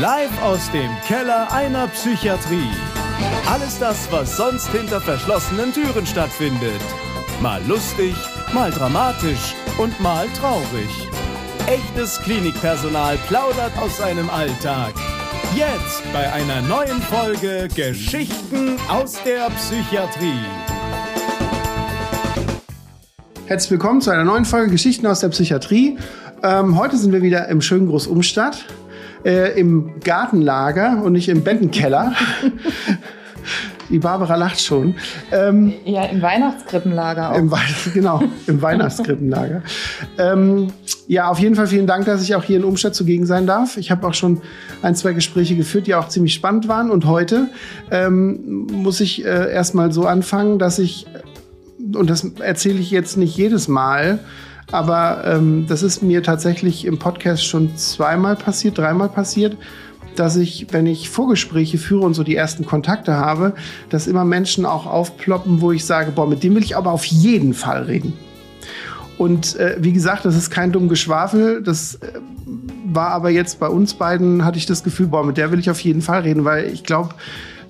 Live aus dem Keller einer Psychiatrie. Alles das, was sonst hinter verschlossenen Türen stattfindet. Mal lustig, mal dramatisch und mal traurig. Echtes Klinikpersonal plaudert aus seinem Alltag. Jetzt bei einer neuen Folge Geschichten aus der Psychiatrie. Herzlich willkommen zu einer neuen Folge Geschichten aus der Psychiatrie. Ähm, heute sind wir wieder im schönen Großumstadt, äh, im Gartenlager und nicht im Bettenkeller. Die Barbara lacht schon. Ähm, ja, im Weihnachtskrippenlager auch. Im genau, im Weihnachtskrippenlager. ähm, ja, auf jeden Fall vielen Dank, dass ich auch hier in Umstadt zugegen sein darf. Ich habe auch schon ein, zwei Gespräche geführt, die auch ziemlich spannend waren. Und heute ähm, muss ich äh, erstmal so anfangen, dass ich und das erzähle ich jetzt nicht jedes Mal, aber ähm, das ist mir tatsächlich im Podcast schon zweimal passiert, dreimal passiert, dass ich, wenn ich Vorgespräche führe und so die ersten Kontakte habe, dass immer Menschen auch aufploppen, wo ich sage, boah, mit dem will ich aber auf jeden Fall reden. Und äh, wie gesagt, das ist kein dumm Geschwafel. Das äh, war aber jetzt bei uns beiden, hatte ich das Gefühl, boah, mit der will ich auf jeden Fall reden, weil ich glaube,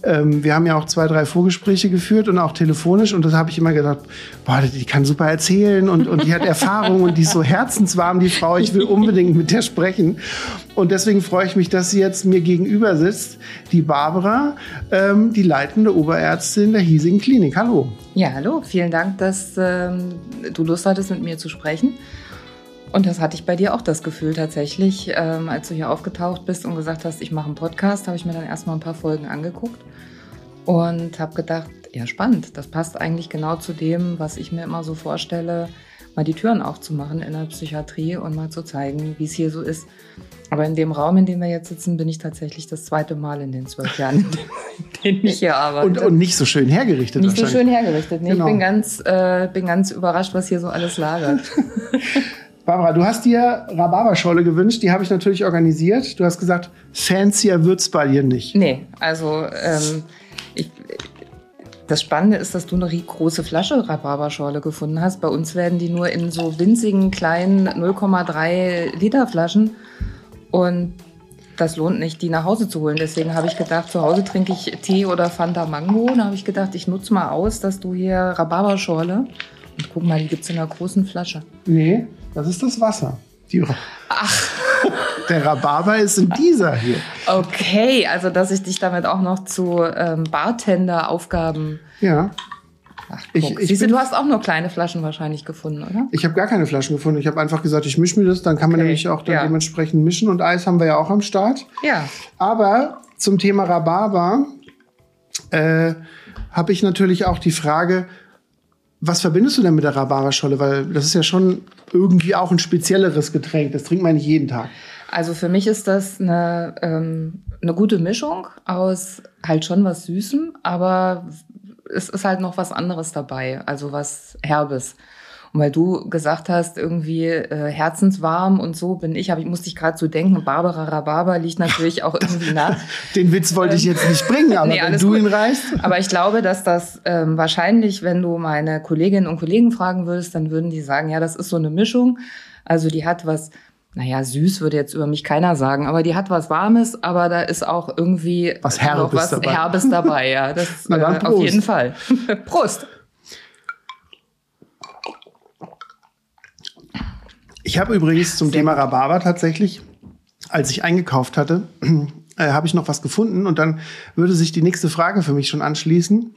ähm, wir haben ja auch zwei, drei Vorgespräche geführt und auch telefonisch und das habe ich immer gedacht, boah, die kann super erzählen und, und die hat Erfahrung und die ist so herzenswarm, die Frau, ich will unbedingt mit der sprechen. Und deswegen freue ich mich, dass sie jetzt mir gegenüber sitzt, die Barbara, ähm, die leitende Oberärztin der hiesigen Klinik. Hallo. Ja, hallo, vielen Dank, dass ähm, du Lust hattest, mit mir zu sprechen. Und das hatte ich bei dir auch das Gefühl tatsächlich, ähm, als du hier aufgetaucht bist und gesagt hast, ich mache einen Podcast, habe ich mir dann erstmal ein paar Folgen angeguckt und habe gedacht, ja spannend, das passt eigentlich genau zu dem, was ich mir immer so vorstelle, mal die Türen aufzumachen in der Psychiatrie und mal zu zeigen, wie es hier so ist. Aber in dem Raum, in dem wir jetzt sitzen, bin ich tatsächlich das zweite Mal in den zwölf Jahren, in denen ich hier arbeite. Und, und nicht so schön hergerichtet. Nicht so schön hergerichtet. Nee, genau. Ich bin ganz, äh, bin ganz überrascht, was hier so alles lagert. Barbara, du hast dir Rhabarberscholle gewünscht, die habe ich natürlich organisiert. Du hast gesagt, fancier wird's bei dir nicht. Nee, also ähm, ich, das Spannende ist, dass du eine große Flasche Rhabarberschorle gefunden hast. Bei uns werden die nur in so winzigen kleinen 0,3 Liter Flaschen und das lohnt nicht, die nach Hause zu holen. Deswegen habe ich gedacht, zu Hause trinke ich Tee oder Fanta Mango. Da habe ich gedacht, ich nutze mal aus, dass du hier Rhabarberschorle und guck mal, die gibt es in einer großen Flasche. Nee, das ist das Wasser. Die Ach. Der Rhabarber ist in dieser hier. Okay, also dass ich dich damit auch noch zu ähm, Bartender-Aufgaben. Ja. Ach, ich, ich Siehst du, du hast auch nur kleine Flaschen wahrscheinlich gefunden, oder? Ich habe gar keine Flaschen gefunden. Ich habe einfach gesagt, ich mische mir das. Dann kann man okay. nämlich auch dann ja. dementsprechend mischen. Und Eis haben wir ja auch am Start. Ja. Aber zum Thema Rhabarber äh, habe ich natürlich auch die Frage, was verbindest du denn mit der Rhabarberscholle? Weil das ist ja schon irgendwie auch ein spezielleres Getränk. Das trinkt man nicht jeden Tag. Also für mich ist das eine, ähm, eine gute Mischung aus halt schon was Süßem, aber es ist halt noch was anderes dabei, also was Herbes. Und weil du gesagt hast, irgendwie äh, herzenswarm und so bin ich, hab, ich musste ich gerade so denken, Barbara Rhabarber liegt natürlich auch irgendwie nach. Den Witz wollte ich jetzt nicht bringen, aber nee, wenn du gut. ihn reißt. Aber ich glaube, dass das ähm, wahrscheinlich, wenn du meine Kolleginnen und Kollegen fragen würdest, dann würden die sagen, ja, das ist so eine Mischung. Also die hat was naja, süß würde jetzt über mich keiner sagen, aber die hat was Warmes, aber da ist auch irgendwie was Herbes, was dabei. Herbes dabei. Ja, das äh, auf jeden Fall. Prost. Ich habe übrigens zum Thema Rhabarber tatsächlich, als ich eingekauft hatte, äh, habe ich noch was gefunden und dann würde sich die nächste Frage für mich schon anschließen.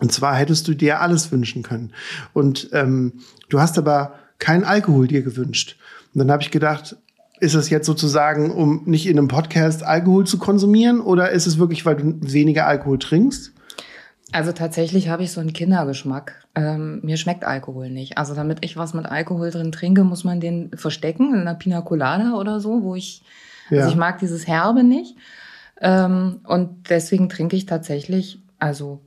Und zwar hättest du dir alles wünschen können. Und ähm, du hast aber keinen Alkohol dir gewünscht. Und dann habe ich gedacht, ist es jetzt sozusagen, um nicht in einem Podcast Alkohol zu konsumieren oder ist es wirklich, weil du weniger Alkohol trinkst? Also tatsächlich habe ich so einen Kindergeschmack. Ähm, mir schmeckt Alkohol nicht. Also damit ich was mit Alkohol drin trinke, muss man den verstecken in einer Pina Colada oder so, wo ich, ja. also ich mag dieses Herbe nicht. Ähm, und deswegen trinke ich tatsächlich, also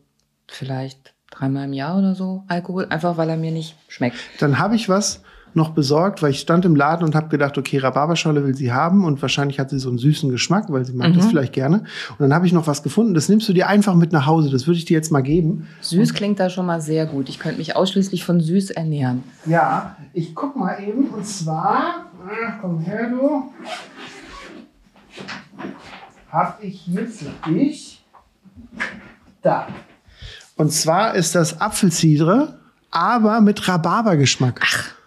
vielleicht dreimal im Jahr oder so Alkohol, einfach weil er mir nicht schmeckt. Dann habe ich was, noch besorgt, weil ich stand im Laden und habe gedacht, okay, Rhabarberscholle will sie haben und wahrscheinlich hat sie so einen süßen Geschmack, weil sie mag mhm. das vielleicht gerne. Und dann habe ich noch was gefunden, das nimmst du dir einfach mit nach Hause, das würde ich dir jetzt mal geben. Süß und klingt da schon mal sehr gut. Ich könnte mich ausschließlich von süß ernähren. Ja, ich guck mal eben und zwar, ach, komm her du. habe ich hier für dich da. Und zwar ist das Apfelcidre, aber mit Rhabarbergeschmack. Ach.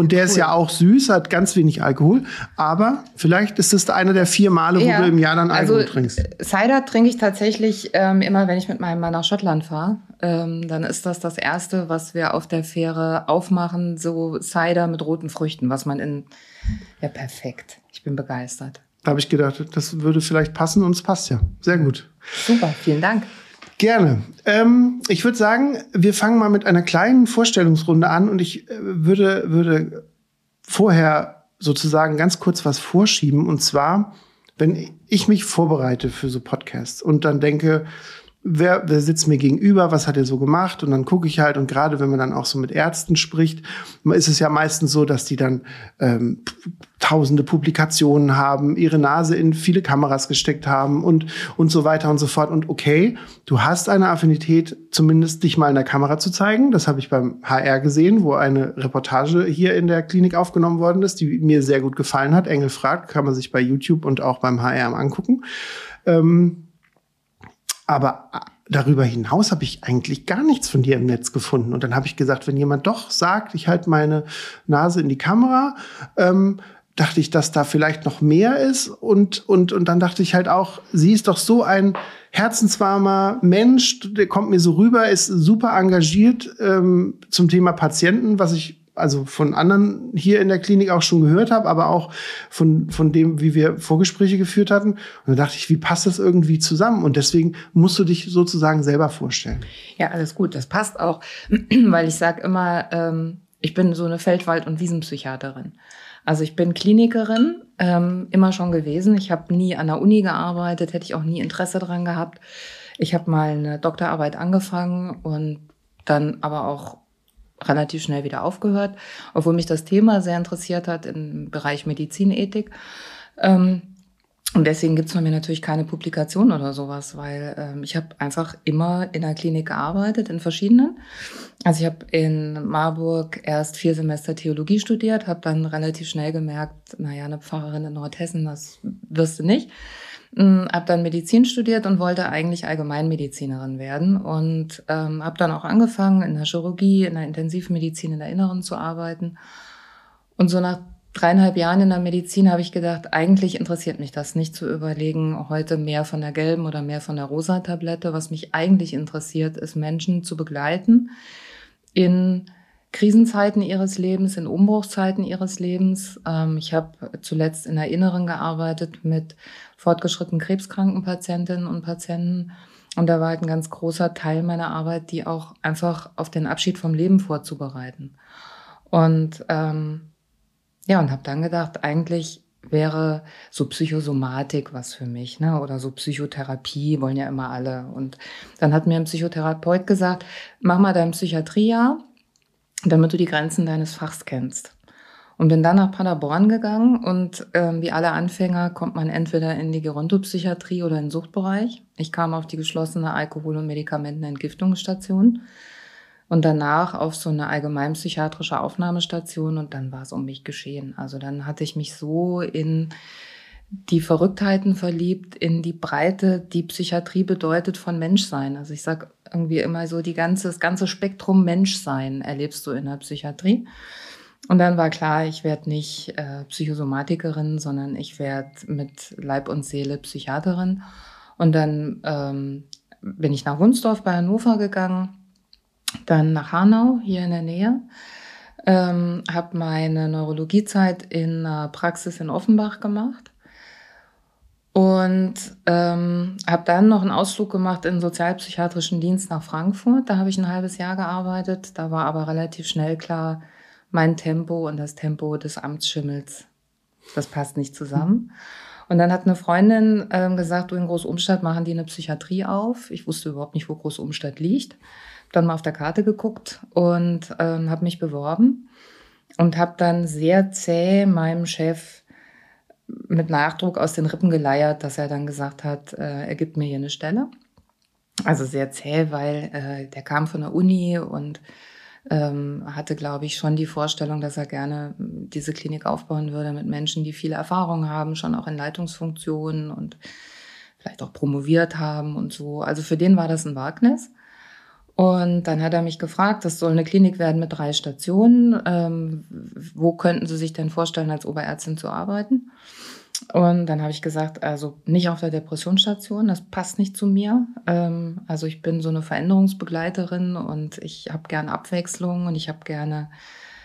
Und der cool. ist ja auch süß, hat ganz wenig Alkohol. Aber vielleicht ist das einer der vier Male, wo ja. du im Jahr dann Alkohol also, trinkst. Cider trinke ich tatsächlich ähm, immer, wenn ich mit meinem Mann nach Schottland fahre. Ähm, dann ist das das Erste, was wir auf der Fähre aufmachen. So Cider mit roten Früchten, was man in... Ja, perfekt. Ich bin begeistert. Da habe ich gedacht, das würde vielleicht passen und es passt ja. Sehr gut. Super, vielen Dank. Gerne. Ähm, ich würde sagen, wir fangen mal mit einer kleinen Vorstellungsrunde an und ich äh, würde, würde vorher sozusagen ganz kurz was vorschieben. Und zwar, wenn ich mich vorbereite für so Podcasts und dann denke, wer, wer sitzt mir gegenüber, was hat er so gemacht und dann gucke ich halt und gerade wenn man dann auch so mit Ärzten spricht, ist es ja meistens so, dass die dann ähm, tausende Publikationen haben, ihre Nase in viele Kameras gesteckt haben und und so weiter und so fort und okay, du hast eine Affinität, zumindest dich mal in der Kamera zu zeigen. Das habe ich beim HR gesehen, wo eine Reportage hier in der Klinik aufgenommen worden ist, die mir sehr gut gefallen hat. Engel fragt, kann man sich bei YouTube und auch beim HR angucken. Ähm, aber äh, darüber hinaus habe ich eigentlich gar nichts von dir im Netz gefunden. Und dann habe ich gesagt, wenn jemand doch sagt, ich halte meine Nase in die Kamera, ähm, dachte ich, dass da vielleicht noch mehr ist. Und, und, und dann dachte ich halt auch, sie ist doch so ein herzenswarmer Mensch, der kommt mir so rüber, ist super engagiert ähm, zum Thema Patienten, was ich also von anderen hier in der Klinik auch schon gehört habe, aber auch von, von dem, wie wir Vorgespräche geführt hatten. Und da dachte ich, wie passt das irgendwie zusammen? Und deswegen musst du dich sozusagen selber vorstellen. Ja, alles gut, das passt auch, weil ich sage immer, ähm, ich bin so eine Feldwald- und Wiesenpsychiaterin. Also ich bin Klinikerin, ähm, immer schon gewesen. Ich habe nie an der Uni gearbeitet, hätte ich auch nie Interesse dran gehabt. Ich habe mal eine Doktorarbeit angefangen und dann aber auch relativ schnell wieder aufgehört, obwohl mich das Thema sehr interessiert hat im Bereich Medizinethik. Ähm, und deswegen gibt's von mir natürlich keine Publikation oder sowas, weil ähm, ich habe einfach immer in der Klinik gearbeitet, in verschiedenen. Also ich habe in Marburg erst vier Semester Theologie studiert, habe dann relativ schnell gemerkt, naja, eine Pfarrerin in Nordhessen, das wirst du nicht. Hm, habe dann Medizin studiert und wollte eigentlich Allgemeinmedizinerin werden und ähm, habe dann auch angefangen in der Chirurgie, in der Intensivmedizin, in der Inneren zu arbeiten. Und so nach dreieinhalb Jahren in der Medizin habe ich gedacht, eigentlich interessiert mich das nicht zu überlegen, heute mehr von der gelben oder mehr von der rosa Tablette. Was mich eigentlich interessiert, ist Menschen zu begleiten in Krisenzeiten ihres Lebens, in Umbruchszeiten ihres Lebens. Ähm, ich habe zuletzt in der Inneren gearbeitet mit fortgeschrittenen krebskranken Patientinnen und Patienten. Und da war halt ein ganz großer Teil meiner Arbeit, die auch einfach auf den Abschied vom Leben vorzubereiten. Und ähm, ja, und habe dann gedacht, eigentlich wäre so Psychosomatik was für mich, ne? Oder so Psychotherapie wollen ja immer alle. Und dann hat mir ein Psychotherapeut gesagt, mach mal dein Psychiatriejahr, damit du die Grenzen deines Fachs kennst. Und bin dann nach Paderborn gegangen und ähm, wie alle Anfänger kommt man entweder in die Gerontopsychiatrie oder in den Suchtbereich. Ich kam auf die geschlossene Alkohol- und Medikamentenentgiftungsstation und danach auf so eine allgemeinpsychiatrische Aufnahmestation und dann war es um mich geschehen. Also dann hatte ich mich so in die Verrücktheiten verliebt, in die Breite, die Psychiatrie bedeutet von Menschsein. Also ich sag irgendwie immer so, die ganze, das ganze Spektrum Menschsein erlebst du in der Psychiatrie. Und dann war klar, ich werde nicht äh, Psychosomatikerin, sondern ich werde mit Leib und Seele Psychiaterin. Und dann ähm, bin ich nach Wunsdorf bei Hannover gegangen, dann nach Hanau, hier in der Nähe, ähm, habe meine Neurologiezeit in einer Praxis in Offenbach gemacht und ähm, habe dann noch einen Ausflug gemacht in den sozialpsychiatrischen Dienst nach Frankfurt. Da habe ich ein halbes Jahr gearbeitet. Da war aber relativ schnell klar, mein Tempo und das Tempo des Amtsschimmels, das passt nicht zusammen. Und dann hat eine Freundin ähm, gesagt, du in Großumstadt machen die eine Psychiatrie auf. Ich wusste überhaupt nicht, wo Großumstadt liegt. Dann mal auf der Karte geguckt und ähm, habe mich beworben und habe dann sehr zäh meinem Chef mit Nachdruck aus den Rippen geleiert, dass er dann gesagt hat, äh, er gibt mir hier eine Stelle. Also sehr zäh, weil äh, der kam von der Uni und ähm, hatte, glaube ich, schon die Vorstellung, dass er gerne diese Klinik aufbauen würde mit Menschen, die viele Erfahrung haben, schon auch in Leitungsfunktionen und vielleicht auch promoviert haben und so. Also für den war das ein Wagnis. Und dann hat er mich gefragt, das soll eine Klinik werden mit drei Stationen. Ähm, wo könnten Sie sich denn vorstellen, als Oberärztin zu arbeiten? Und dann habe ich gesagt, also nicht auf der Depressionsstation, das passt nicht zu mir. Ähm, also ich bin so eine Veränderungsbegleiterin und ich habe gerne Abwechslung und ich habe gerne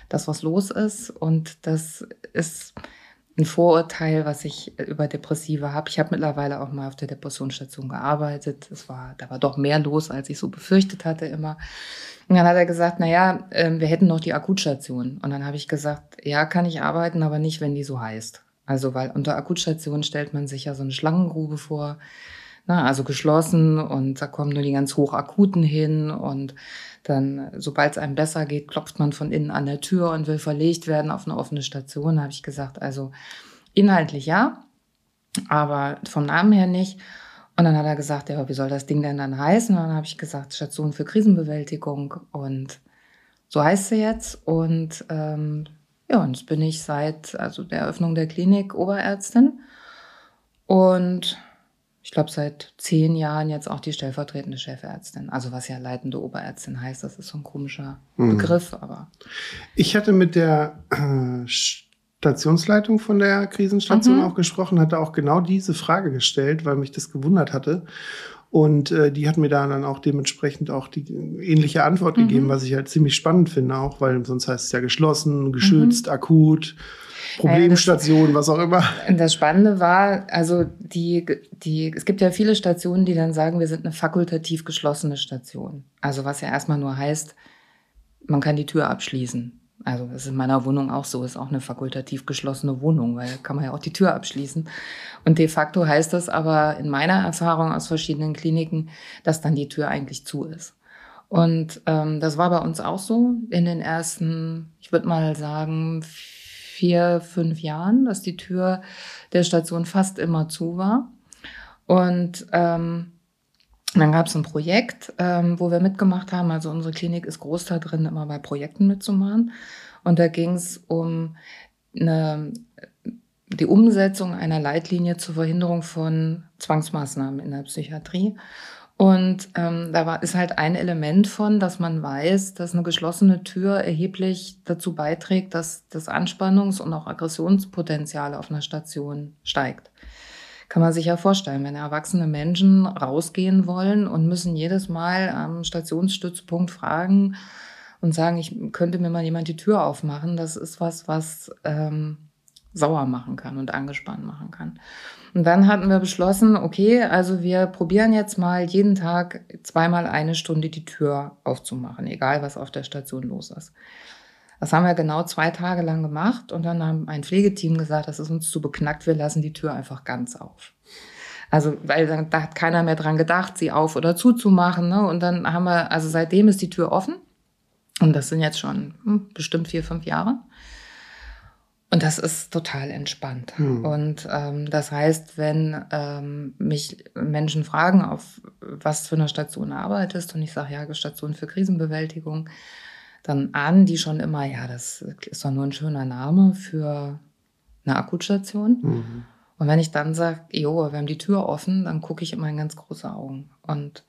das, was los ist. Und das ist ein Vorurteil, was ich über Depressive habe. Ich habe mittlerweile auch mal auf der Depressionsstation gearbeitet. Es war, da war doch mehr los, als ich so befürchtet hatte immer. Und dann hat er gesagt, na ja, ähm, wir hätten noch die Akutstation. Und dann habe ich gesagt, ja, kann ich arbeiten, aber nicht, wenn die so heißt. Also, weil unter Akutstation stellt man sich ja so eine Schlangengrube vor, na, also geschlossen und da kommen nur die ganz hochakuten hin und dann, sobald es einem besser geht, klopft man von innen an der Tür und will verlegt werden auf eine offene Station, habe ich gesagt. Also inhaltlich ja, aber vom Namen her nicht. Und dann hat er gesagt, ja, wie soll das Ding denn dann heißen? Und dann habe ich gesagt, Station für Krisenbewältigung. Und so heißt sie jetzt. Und ähm, ja, und jetzt bin ich seit also der Eröffnung der Klinik Oberärztin und ich glaube seit zehn Jahren jetzt auch die stellvertretende Chefärztin. Also was ja leitende Oberärztin heißt, das ist so ein komischer mhm. Begriff, aber. Ich hatte mit der äh, Stationsleitung von der Krisenstation mhm. auch gesprochen, hatte auch genau diese Frage gestellt, weil mich das gewundert hatte. Und äh, die hat mir da dann auch dementsprechend auch die ähnliche Antwort mhm. gegeben, was ich halt ziemlich spannend finde, auch weil sonst heißt es ja geschlossen, geschützt, mhm. akut. Problemstation, was auch immer. Das Spannende war, also die, die, es gibt ja viele Stationen, die dann sagen, wir sind eine fakultativ geschlossene Station. Also was ja erstmal nur heißt, man kann die Tür abschließen. Also das ist in meiner Wohnung auch so, ist auch eine fakultativ geschlossene Wohnung, weil kann man ja auch die Tür abschließen. Und de facto heißt das aber in meiner Erfahrung aus verschiedenen Kliniken, dass dann die Tür eigentlich zu ist. Und ähm, das war bei uns auch so in den ersten, ich würde mal sagen, vier, fünf Jahren, dass die Tür der Station fast immer zu war. Und ähm, dann gab es ein Projekt, ähm, wo wir mitgemacht haben. Also unsere Klinik ist groß da drin, immer bei Projekten mitzumachen. Und da ging es um eine, die Umsetzung einer Leitlinie zur Verhinderung von Zwangsmaßnahmen in der Psychiatrie. Und ähm, da war, ist halt ein Element von, dass man weiß, dass eine geschlossene Tür erheblich dazu beiträgt, dass das Anspannungs- und auch Aggressionspotenzial auf einer Station steigt kann man sich ja vorstellen, wenn erwachsene Menschen rausgehen wollen und müssen jedes Mal am Stationsstützpunkt fragen und sagen, ich könnte mir mal jemand die Tür aufmachen, das ist was, was ähm, sauer machen kann und angespannt machen kann. Und dann hatten wir beschlossen, okay, also wir probieren jetzt mal jeden Tag zweimal eine Stunde die Tür aufzumachen, egal was auf der Station los ist. Das haben wir genau zwei Tage lang gemacht und dann haben ein Pflegeteam gesagt, das ist uns zu beknackt, wir lassen die Tür einfach ganz auf. Also, weil dann, da hat keiner mehr dran gedacht, sie auf oder zuzumachen. Ne? Und dann haben wir, also seitdem ist die Tür offen. Und das sind jetzt schon hm, bestimmt vier, fünf Jahre. Und das ist total entspannt. Hm. Und ähm, das heißt, wenn ähm, mich Menschen fragen, auf was für eine Station arbeitest, und ich sage, ja, Station für Krisenbewältigung, dann ahnen die schon immer, ja, das ist doch nur ein schöner Name für eine Akutstation. Mhm. Und wenn ich dann sage, jo, wir haben die Tür offen, dann gucke ich immer in ganz große Augen. Und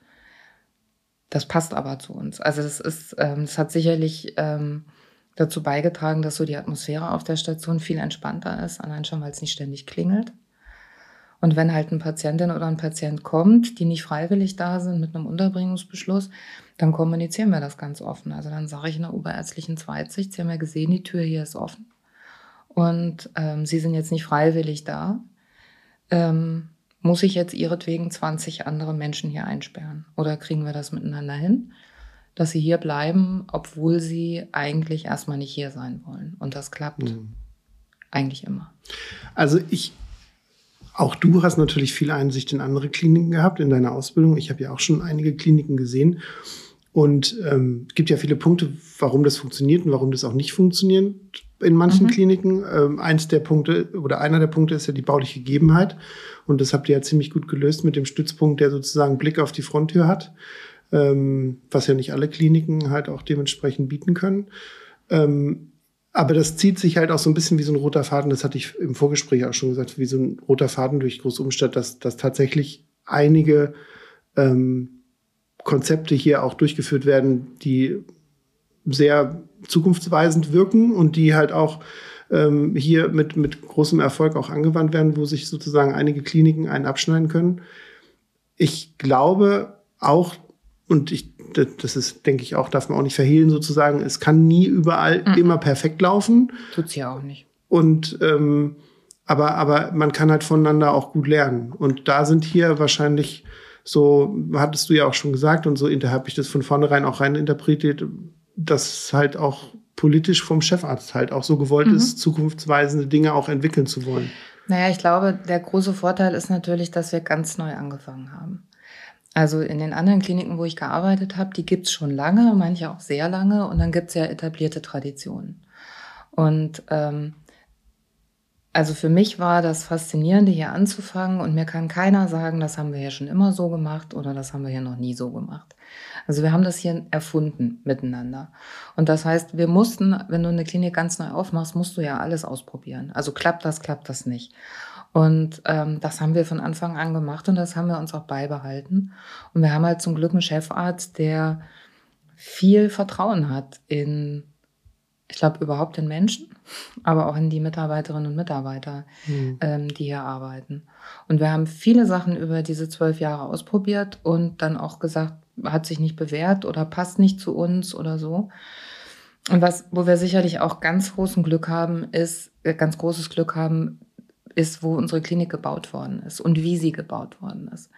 das passt aber zu uns. Also das ist, ähm, das hat sicherlich ähm, dazu beigetragen, dass so die Atmosphäre auf der Station viel entspannter ist, allein schon, weil es nicht ständig klingelt. Und wenn halt eine Patientin oder ein Patient kommt, die nicht freiwillig da sind mit einem Unterbringungsbeschluss, dann kommunizieren wir das ganz offen. Also dann sage ich in der oberärztlichen Zweitsicht, Sie haben ja gesehen, die Tür hier ist offen. Und ähm, Sie sind jetzt nicht freiwillig da. Ähm, muss ich jetzt ihretwegen 20 andere Menschen hier einsperren? Oder kriegen wir das miteinander hin, dass sie hier bleiben, obwohl sie eigentlich erstmal nicht hier sein wollen? Und das klappt mhm. eigentlich immer. Also ich auch du hast natürlich viel Einsicht in andere Kliniken gehabt in deiner Ausbildung. Ich habe ja auch schon einige Kliniken gesehen. Und ähm, es gibt ja viele Punkte, warum das funktioniert und warum das auch nicht funktioniert in manchen mhm. Kliniken. Ähm, eins der Punkte oder einer der Punkte ist ja die bauliche Gegebenheit. Und das habt ihr ja ziemlich gut gelöst mit dem Stützpunkt, der sozusagen Blick auf die Fronttür hat, ähm, was ja nicht alle Kliniken halt auch dementsprechend bieten können. Ähm, aber das zieht sich halt auch so ein bisschen wie so ein roter Faden, das hatte ich im Vorgespräch auch schon gesagt, wie so ein roter Faden durch Großumstadt, dass, dass tatsächlich einige ähm, Konzepte hier auch durchgeführt werden, die sehr zukunftsweisend wirken und die halt auch ähm, hier mit, mit großem Erfolg auch angewandt werden, wo sich sozusagen einige Kliniken einen abschneiden können. Ich glaube auch, und ich, das ist, denke ich auch, darf man auch nicht verhehlen sozusagen, es kann nie überall mhm. immer perfekt laufen. Tut's ja auch nicht. Und ähm, aber, aber man kann halt voneinander auch gut lernen. Und da sind hier wahrscheinlich so, hattest du ja auch schon gesagt, und so habe ich das von vornherein auch rein interpretiert, dass halt auch politisch vom Chefarzt halt auch so gewollt mhm. ist, zukunftsweisende Dinge auch entwickeln zu wollen. Naja, ich glaube, der große Vorteil ist natürlich, dass wir ganz neu angefangen haben. Also in den anderen Kliniken, wo ich gearbeitet habe, die gibt's schon lange, manche auch sehr lange, und dann gibt's ja etablierte Traditionen. Und ähm, also für mich war das Faszinierende, hier anzufangen und mir kann keiner sagen, das haben wir ja schon immer so gemacht oder das haben wir ja noch nie so gemacht. Also wir haben das hier erfunden miteinander. Und das heißt, wir mussten, wenn du eine Klinik ganz neu aufmachst, musst du ja alles ausprobieren. Also klappt das, klappt das nicht. Und ähm, das haben wir von Anfang an gemacht und das haben wir uns auch beibehalten. Und wir haben halt zum Glück einen Chefarzt, der viel Vertrauen hat in ich glaube, überhaupt in Menschen, aber auch in die Mitarbeiterinnen und Mitarbeiter, mhm. ähm, die hier arbeiten. Und wir haben viele Sachen über diese zwölf Jahre ausprobiert und dann auch gesagt, hat sich nicht bewährt oder passt nicht zu uns oder so. Und was, wo wir sicherlich auch ganz großen Glück haben, ist, äh, ganz großes Glück haben, ist, wo unsere Klinik gebaut worden ist und wie sie gebaut worden ist.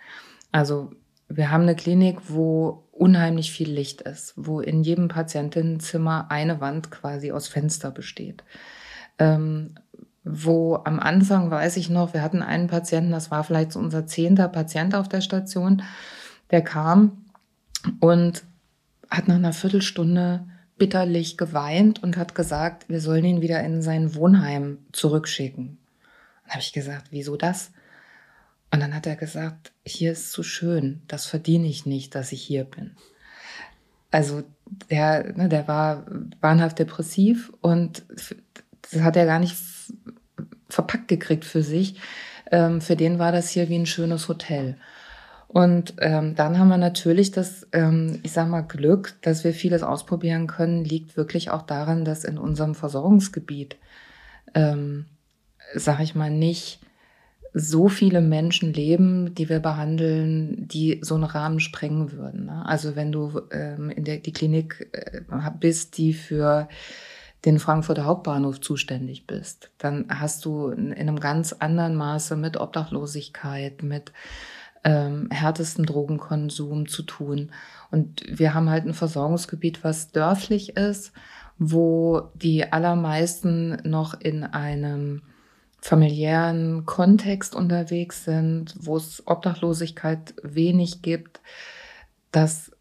Also wir haben eine Klinik, wo unheimlich viel Licht ist, wo in jedem Patientinnenzimmer eine Wand quasi aus Fenster besteht. Ähm, wo am Anfang weiß ich noch, wir hatten einen Patienten, das war vielleicht so unser zehnter Patient auf der Station, der kam und hat nach einer Viertelstunde bitterlich geweint und hat gesagt, wir sollen ihn wieder in sein Wohnheim zurückschicken. Habe ich gesagt, wieso das? Und dann hat er gesagt, hier ist zu schön, das verdiene ich nicht, dass ich hier bin. Also der, ne, der war wahnhaft depressiv und das hat er gar nicht verpackt gekriegt für sich. Ähm, für den war das hier wie ein schönes Hotel. Und ähm, dann haben wir natürlich das, ähm, ich sag mal, Glück, dass wir vieles ausprobieren können, liegt wirklich auch daran, dass in unserem Versorgungsgebiet, ähm, sag ich mal, nicht so viele Menschen leben, die wir behandeln, die so einen Rahmen sprengen würden. Ne? Also wenn du ähm, in der die Klinik äh, bist, die für den Frankfurter Hauptbahnhof zuständig bist, dann hast du in, in einem ganz anderen Maße mit Obdachlosigkeit, mit ähm, härtesten Drogenkonsum zu tun. Und wir haben halt ein Versorgungsgebiet, was dörflich ist, wo die allermeisten noch in einem familiären Kontext unterwegs sind, wo es Obdachlosigkeit wenig gibt. Das,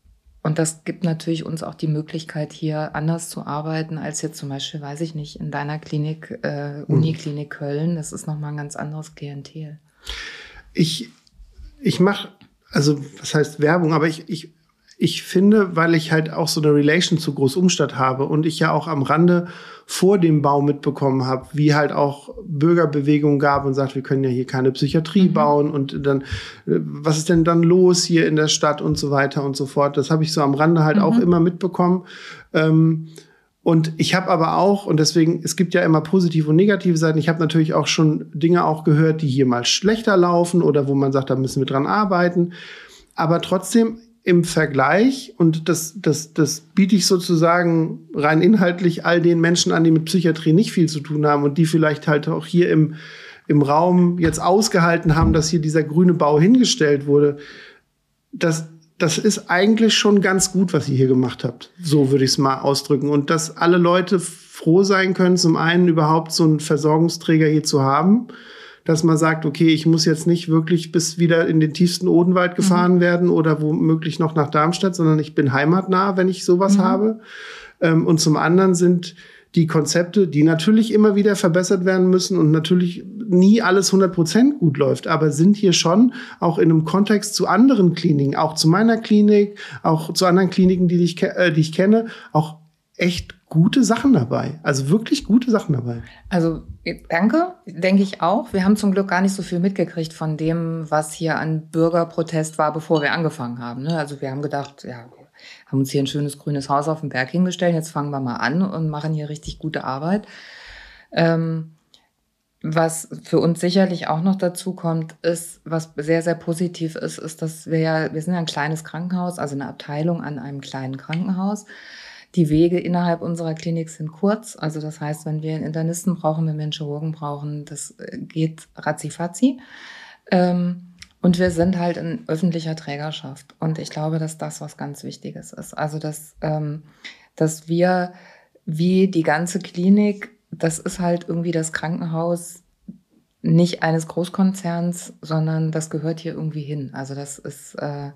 und das gibt natürlich uns auch die Möglichkeit, hier anders zu arbeiten, als jetzt zum Beispiel, weiß ich nicht, in deiner Klinik, äh, Uniklinik Köln. Das ist nochmal ein ganz anderes Klientel. Ich, ich mache, also was heißt Werbung, aber ich, ich ich finde, weil ich halt auch so eine Relation zu Großumstadt habe und ich ja auch am Rande vor dem Bau mitbekommen habe, wie halt auch Bürgerbewegungen gab und sagt, wir können ja hier keine Psychiatrie mhm. bauen und dann, äh, was ist denn dann los hier in der Stadt und so weiter und so fort. Das habe ich so am Rande halt mhm. auch immer mitbekommen. Ähm, und ich habe aber auch, und deswegen, es gibt ja immer positive und negative Seiten, ich habe natürlich auch schon Dinge auch gehört, die hier mal schlechter laufen oder wo man sagt, da müssen wir dran arbeiten. Aber trotzdem, im Vergleich, und das, das, das biete ich sozusagen rein inhaltlich all den Menschen an, die mit Psychiatrie nicht viel zu tun haben und die vielleicht halt auch hier im, im Raum jetzt ausgehalten haben, dass hier dieser grüne Bau hingestellt wurde. Das, das ist eigentlich schon ganz gut, was ihr hier gemacht habt. So würde ich es mal ausdrücken. Und dass alle Leute froh sein können, zum einen überhaupt so einen Versorgungsträger hier zu haben dass man sagt, okay, ich muss jetzt nicht wirklich bis wieder in den tiefsten Odenwald gefahren mhm. werden oder womöglich noch nach Darmstadt, sondern ich bin heimatnah, wenn ich sowas mhm. habe. Ähm, und zum anderen sind die Konzepte, die natürlich immer wieder verbessert werden müssen und natürlich nie alles 100 Prozent gut läuft, aber sind hier schon auch in einem Kontext zu anderen Kliniken, auch zu meiner Klinik, auch zu anderen Kliniken, die ich, äh, die ich kenne, auch echt gute Sachen dabei. Also wirklich gute Sachen dabei. Also danke, denke ich auch. Wir haben zum Glück gar nicht so viel mitgekriegt von dem, was hier an Bürgerprotest war, bevor wir angefangen haben. Ne? Also wir haben gedacht, ja, haben uns hier ein schönes grünes Haus auf dem Berg hingestellt. Jetzt fangen wir mal an und machen hier richtig gute Arbeit. Ähm, was für uns sicherlich auch noch dazu kommt, ist, was sehr, sehr positiv ist, ist, dass wir ja, wir sind ja ein kleines Krankenhaus, also eine Abteilung an einem kleinen Krankenhaus. Die Wege innerhalb unserer Klinik sind kurz. Also das heißt, wenn wir einen Internisten brauchen, wenn wir einen Chirurgen brauchen, das äh, geht ratzifatzi. Ähm, und wir sind halt in öffentlicher Trägerschaft. Und ich glaube, dass das was ganz Wichtiges ist. Also, dass, ähm, dass wir wie die ganze Klinik, das ist halt irgendwie das Krankenhaus nicht eines Großkonzerns, sondern das gehört hier irgendwie hin. Also das ist, äh,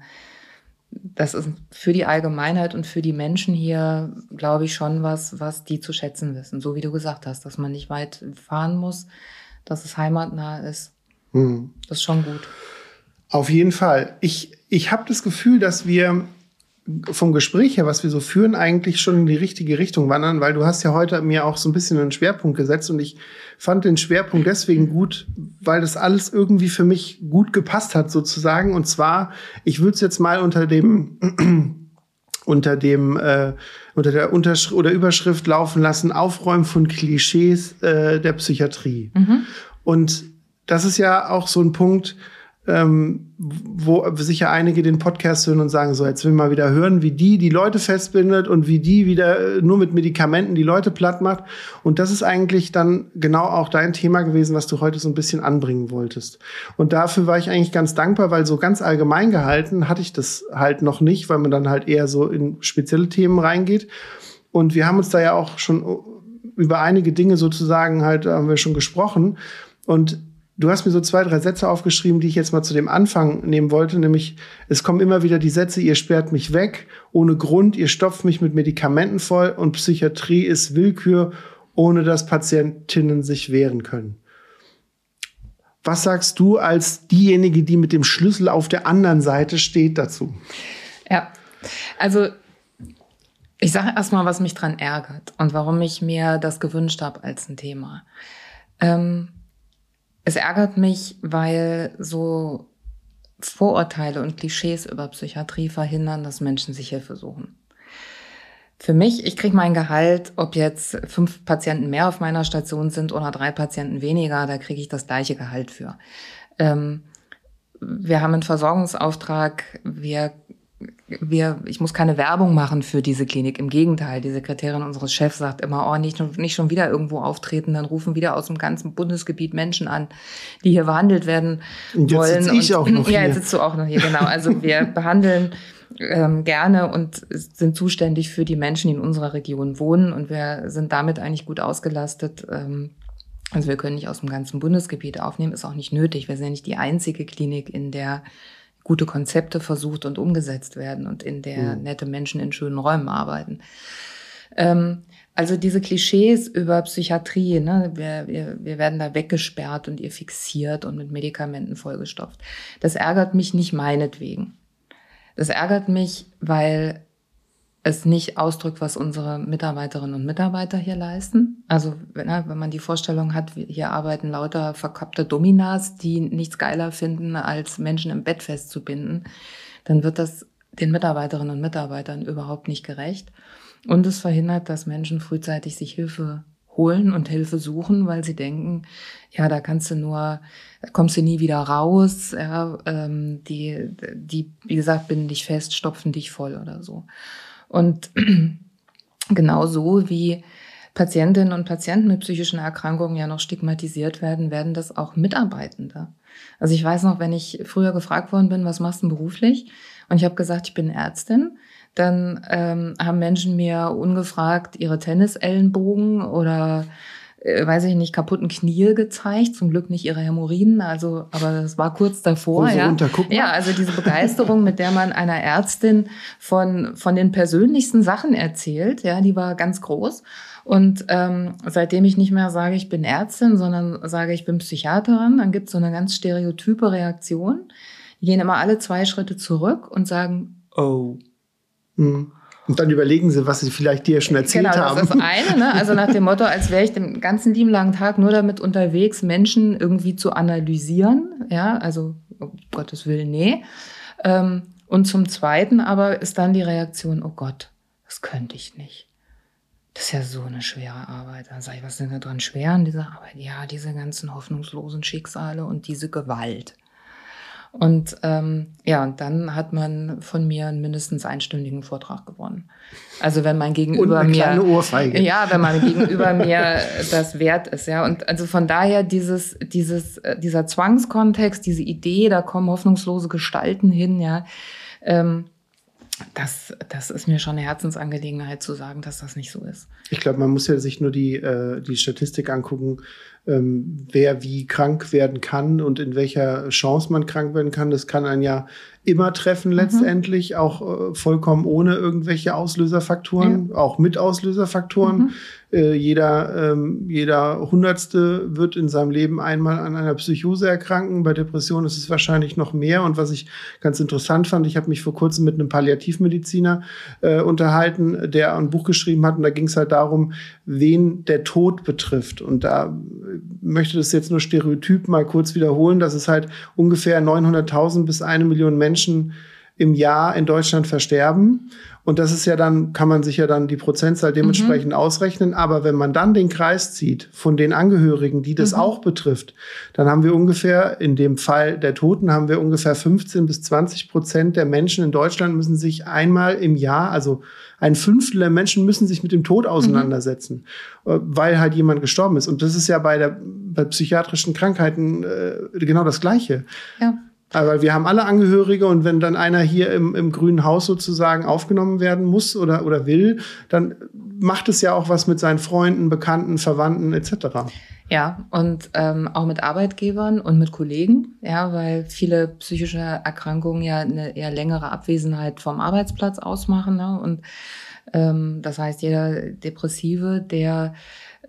das ist für die Allgemeinheit und für die Menschen hier, glaube ich, schon was, was die zu schätzen wissen. So wie du gesagt hast, dass man nicht weit fahren muss, dass es heimatnah ist. Hm. Das ist schon gut. Auf jeden Fall. Ich, ich habe das Gefühl, dass wir vom Gespräch her, was wir so führen, eigentlich schon in die richtige Richtung wandern, weil du hast ja heute mir auch so ein bisschen einen Schwerpunkt gesetzt und ich fand den Schwerpunkt deswegen gut, weil das alles irgendwie für mich gut gepasst hat sozusagen. Und zwar, ich würde es jetzt mal unter dem unter dem äh, unter der Unterschrift oder Überschrift laufen lassen: Aufräumen von Klischees äh, der Psychiatrie. Mhm. Und das ist ja auch so ein Punkt ähm, wo sicher einige den Podcast hören und sagen, so, jetzt will ich mal wieder hören, wie die die Leute festbindet und wie die wieder äh, nur mit Medikamenten die Leute platt macht. Und das ist eigentlich dann genau auch dein Thema gewesen, was du heute so ein bisschen anbringen wolltest. Und dafür war ich eigentlich ganz dankbar, weil so ganz allgemein gehalten hatte ich das halt noch nicht, weil man dann halt eher so in spezielle Themen reingeht. Und wir haben uns da ja auch schon über einige Dinge sozusagen halt, haben wir schon gesprochen. Und Du hast mir so zwei, drei Sätze aufgeschrieben, die ich jetzt mal zu dem Anfang nehmen wollte, nämlich es kommen immer wieder die Sätze, ihr sperrt mich weg ohne Grund, ihr stopft mich mit Medikamenten voll und Psychiatrie ist Willkür, ohne dass Patientinnen sich wehren können. Was sagst du als diejenige, die mit dem Schlüssel auf der anderen Seite steht dazu? Ja, also ich sage erstmal, was mich dran ärgert und warum ich mir das gewünscht habe als ein Thema. Ähm, es ärgert mich, weil so Vorurteile und Klischees über Psychiatrie verhindern, dass Menschen sich Hilfe suchen. Für mich, ich kriege mein Gehalt, ob jetzt fünf Patienten mehr auf meiner Station sind oder drei Patienten weniger, da kriege ich das gleiche Gehalt für. Ähm, wir haben einen Versorgungsauftrag, wir wir, ich muss keine Werbung machen für diese Klinik. Im Gegenteil, die Sekretärin unseres Chefs sagt immer, oh, nicht, nicht schon wieder irgendwo auftreten, dann rufen wieder aus dem ganzen Bundesgebiet Menschen an, die hier behandelt werden und jetzt wollen. Sitze ich auch noch ja, jetzt sitzt du auch noch hier, genau. Also wir behandeln ähm, gerne und sind zuständig für die Menschen, die in unserer Region wohnen und wir sind damit eigentlich gut ausgelastet. Ähm, also wir können nicht aus dem ganzen Bundesgebiet aufnehmen, ist auch nicht nötig. Wir sind ja nicht die einzige Klinik, in der gute Konzepte versucht und umgesetzt werden und in der mhm. nette Menschen in schönen Räumen arbeiten. Ähm, also diese Klischees über Psychiatrie, ne, wir, wir, wir werden da weggesperrt und ihr fixiert und mit Medikamenten vollgestopft. Das ärgert mich nicht meinetwegen. Das ärgert mich, weil es nicht ausdrückt, was unsere Mitarbeiterinnen und Mitarbeiter hier leisten. Also wenn, ne, wenn man die Vorstellung hat, hier arbeiten lauter verkappte Dominas, die nichts geiler finden, als Menschen im Bett festzubinden, dann wird das den Mitarbeiterinnen und Mitarbeitern überhaupt nicht gerecht. Und es verhindert, dass Menschen frühzeitig sich Hilfe holen und Hilfe suchen, weil sie denken, ja, da kannst du nur, kommst du nie wieder raus, ja, ähm, die, die, wie gesagt, binden dich fest, stopfen dich voll oder so. Und genauso wie Patientinnen und Patienten mit psychischen Erkrankungen ja noch stigmatisiert werden, werden das auch Mitarbeitende. Also ich weiß noch, wenn ich früher gefragt worden bin, was machst du beruflich? Und ich habe gesagt, ich bin Ärztin. Dann ähm, haben Menschen mir ungefragt ihre Tennisellenbogen oder äh, weiß ich nicht, kaputten Knie gezeigt. Zum Glück nicht ihre Hämorrhoiden, also, aber das war kurz davor. Ja. Runter, ja, also diese Begeisterung, mit der man einer Ärztin von, von den persönlichsten Sachen erzählt, ja, die war ganz groß. Und ähm, seitdem ich nicht mehr sage, ich bin Ärztin, sondern sage, ich bin Psychiaterin, dann gibt es so eine ganz stereotype Reaktion. Die gehen immer alle zwei Schritte zurück und sagen, oh. Mhm. Und dann überlegen sie, was sie vielleicht dir schon erzählt genau, haben. Das ist das eine, ne? also nach dem Motto, als wäre ich den ganzen lieben langen Tag nur damit unterwegs, Menschen irgendwie zu analysieren. Ja, also um Gottes Willen, nee. Ähm, und zum Zweiten aber ist dann die Reaktion, oh Gott, das könnte ich nicht. Das ist ja so eine schwere Arbeit. Dann sage ich, was ist denn da dran schwer an dieser Arbeit? Ja, diese ganzen hoffnungslosen Schicksale und diese Gewalt. Und ähm, ja, und dann hat man von mir einen mindestens einstündigen Vortrag gewonnen. Also wenn man gegenüber und eine mir kleine Ohrfeige. ja, wenn man gegenüber mir das wert ist, ja. Und also von daher dieses, dieses, äh, dieser Zwangskontext, diese Idee, da kommen hoffnungslose Gestalten hin, ja. Ähm, das, das ist mir schon eine Herzensangelegenheit zu sagen, dass das nicht so ist. Ich glaube, man muss ja sich nur die, äh, die Statistik angucken, ähm, wer wie krank werden kann und in welcher Chance man krank werden kann. Das kann einen ja immer treffen letztendlich, mhm. auch äh, vollkommen ohne irgendwelche Auslöserfaktoren, ja. auch mit Auslöserfaktoren. Mhm. Äh, jeder, ähm, jeder Hundertste wird in seinem Leben einmal an einer Psychose erkranken. Bei Depressionen ist es wahrscheinlich noch mehr. Und was ich ganz interessant fand, ich habe mich vor kurzem mit einem Palliativmediziner äh, unterhalten, der ein Buch geschrieben hat. Und da ging es halt darum, wen der Tod betrifft. Und da möchte das jetzt nur stereotyp mal kurz wiederholen, dass es halt ungefähr 900.000 bis eine Million Menschen im Jahr in Deutschland versterben. Und das ist ja dann, kann man sich ja dann die Prozentzahl dementsprechend mhm. ausrechnen. Aber wenn man dann den Kreis zieht von den Angehörigen, die das mhm. auch betrifft, dann haben wir ungefähr, in dem Fall der Toten, haben wir ungefähr 15 bis 20 Prozent der Menschen in Deutschland müssen sich einmal im Jahr, also ein Fünftel der Menschen müssen sich mit dem Tod auseinandersetzen, mhm. weil halt jemand gestorben ist. Und das ist ja bei der, bei psychiatrischen Krankheiten äh, genau das Gleiche. Ja. Aber wir haben alle Angehörige und wenn dann einer hier im, im grünen Haus sozusagen aufgenommen werden muss oder, oder will, dann macht es ja auch was mit seinen Freunden, Bekannten, Verwandten etc. Ja, und ähm, auch mit Arbeitgebern und mit Kollegen, ja, weil viele psychische Erkrankungen ja eine eher längere Abwesenheit vom Arbeitsplatz ausmachen. Ne? Und ähm, das heißt, jeder Depressive, der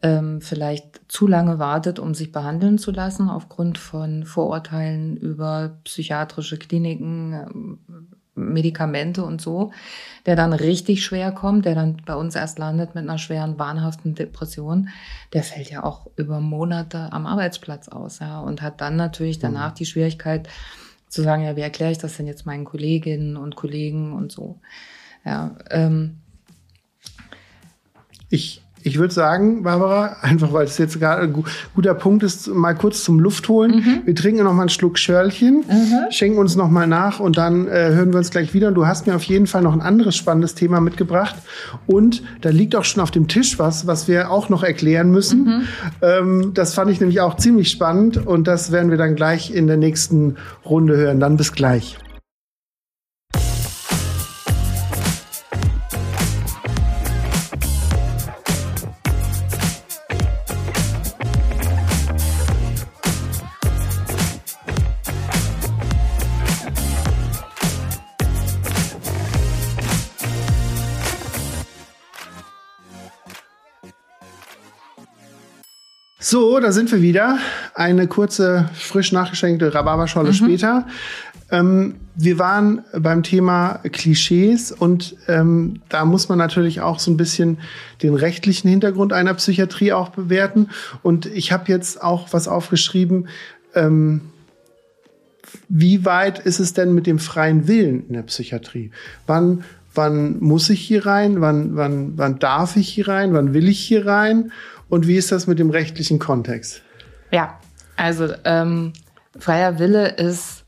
ähm, vielleicht zu lange wartet, um sich behandeln zu lassen, aufgrund von Vorurteilen über psychiatrische Kliniken, ähm, Medikamente und so, der dann richtig schwer kommt, der dann bei uns erst landet mit einer schweren, wahnhaften Depression, der fällt ja auch über Monate am Arbeitsplatz aus, ja, und hat dann natürlich danach mhm. die Schwierigkeit zu sagen, ja, wie erkläre ich das denn jetzt meinen Kolleginnen und Kollegen und so, ja. Ähm, ich ich würde sagen, Barbara, einfach weil es jetzt gerade ein guter Punkt ist, mal kurz zum Luft holen. Mhm. Wir trinken noch mal einen Schluck Schörlchen, mhm. schenken uns noch mal nach und dann äh, hören wir uns gleich wieder. Und du hast mir auf jeden Fall noch ein anderes spannendes Thema mitgebracht. Und da liegt auch schon auf dem Tisch was, was wir auch noch erklären müssen. Mhm. Ähm, das fand ich nämlich auch ziemlich spannend und das werden wir dann gleich in der nächsten Runde hören. Dann bis gleich. So, da sind wir wieder. Eine kurze, frisch nachgeschenkte Rhabarberscholle mhm. später. Ähm, wir waren beim Thema Klischees und ähm, da muss man natürlich auch so ein bisschen den rechtlichen Hintergrund einer Psychiatrie auch bewerten. Und ich habe jetzt auch was aufgeschrieben. Ähm, wie weit ist es denn mit dem freien Willen in der Psychiatrie? Wann, wann muss ich hier rein? Wann, wann, wann darf ich hier rein? Wann will ich hier rein? Und wie ist das mit dem rechtlichen Kontext? Ja, also ähm, freier Wille ist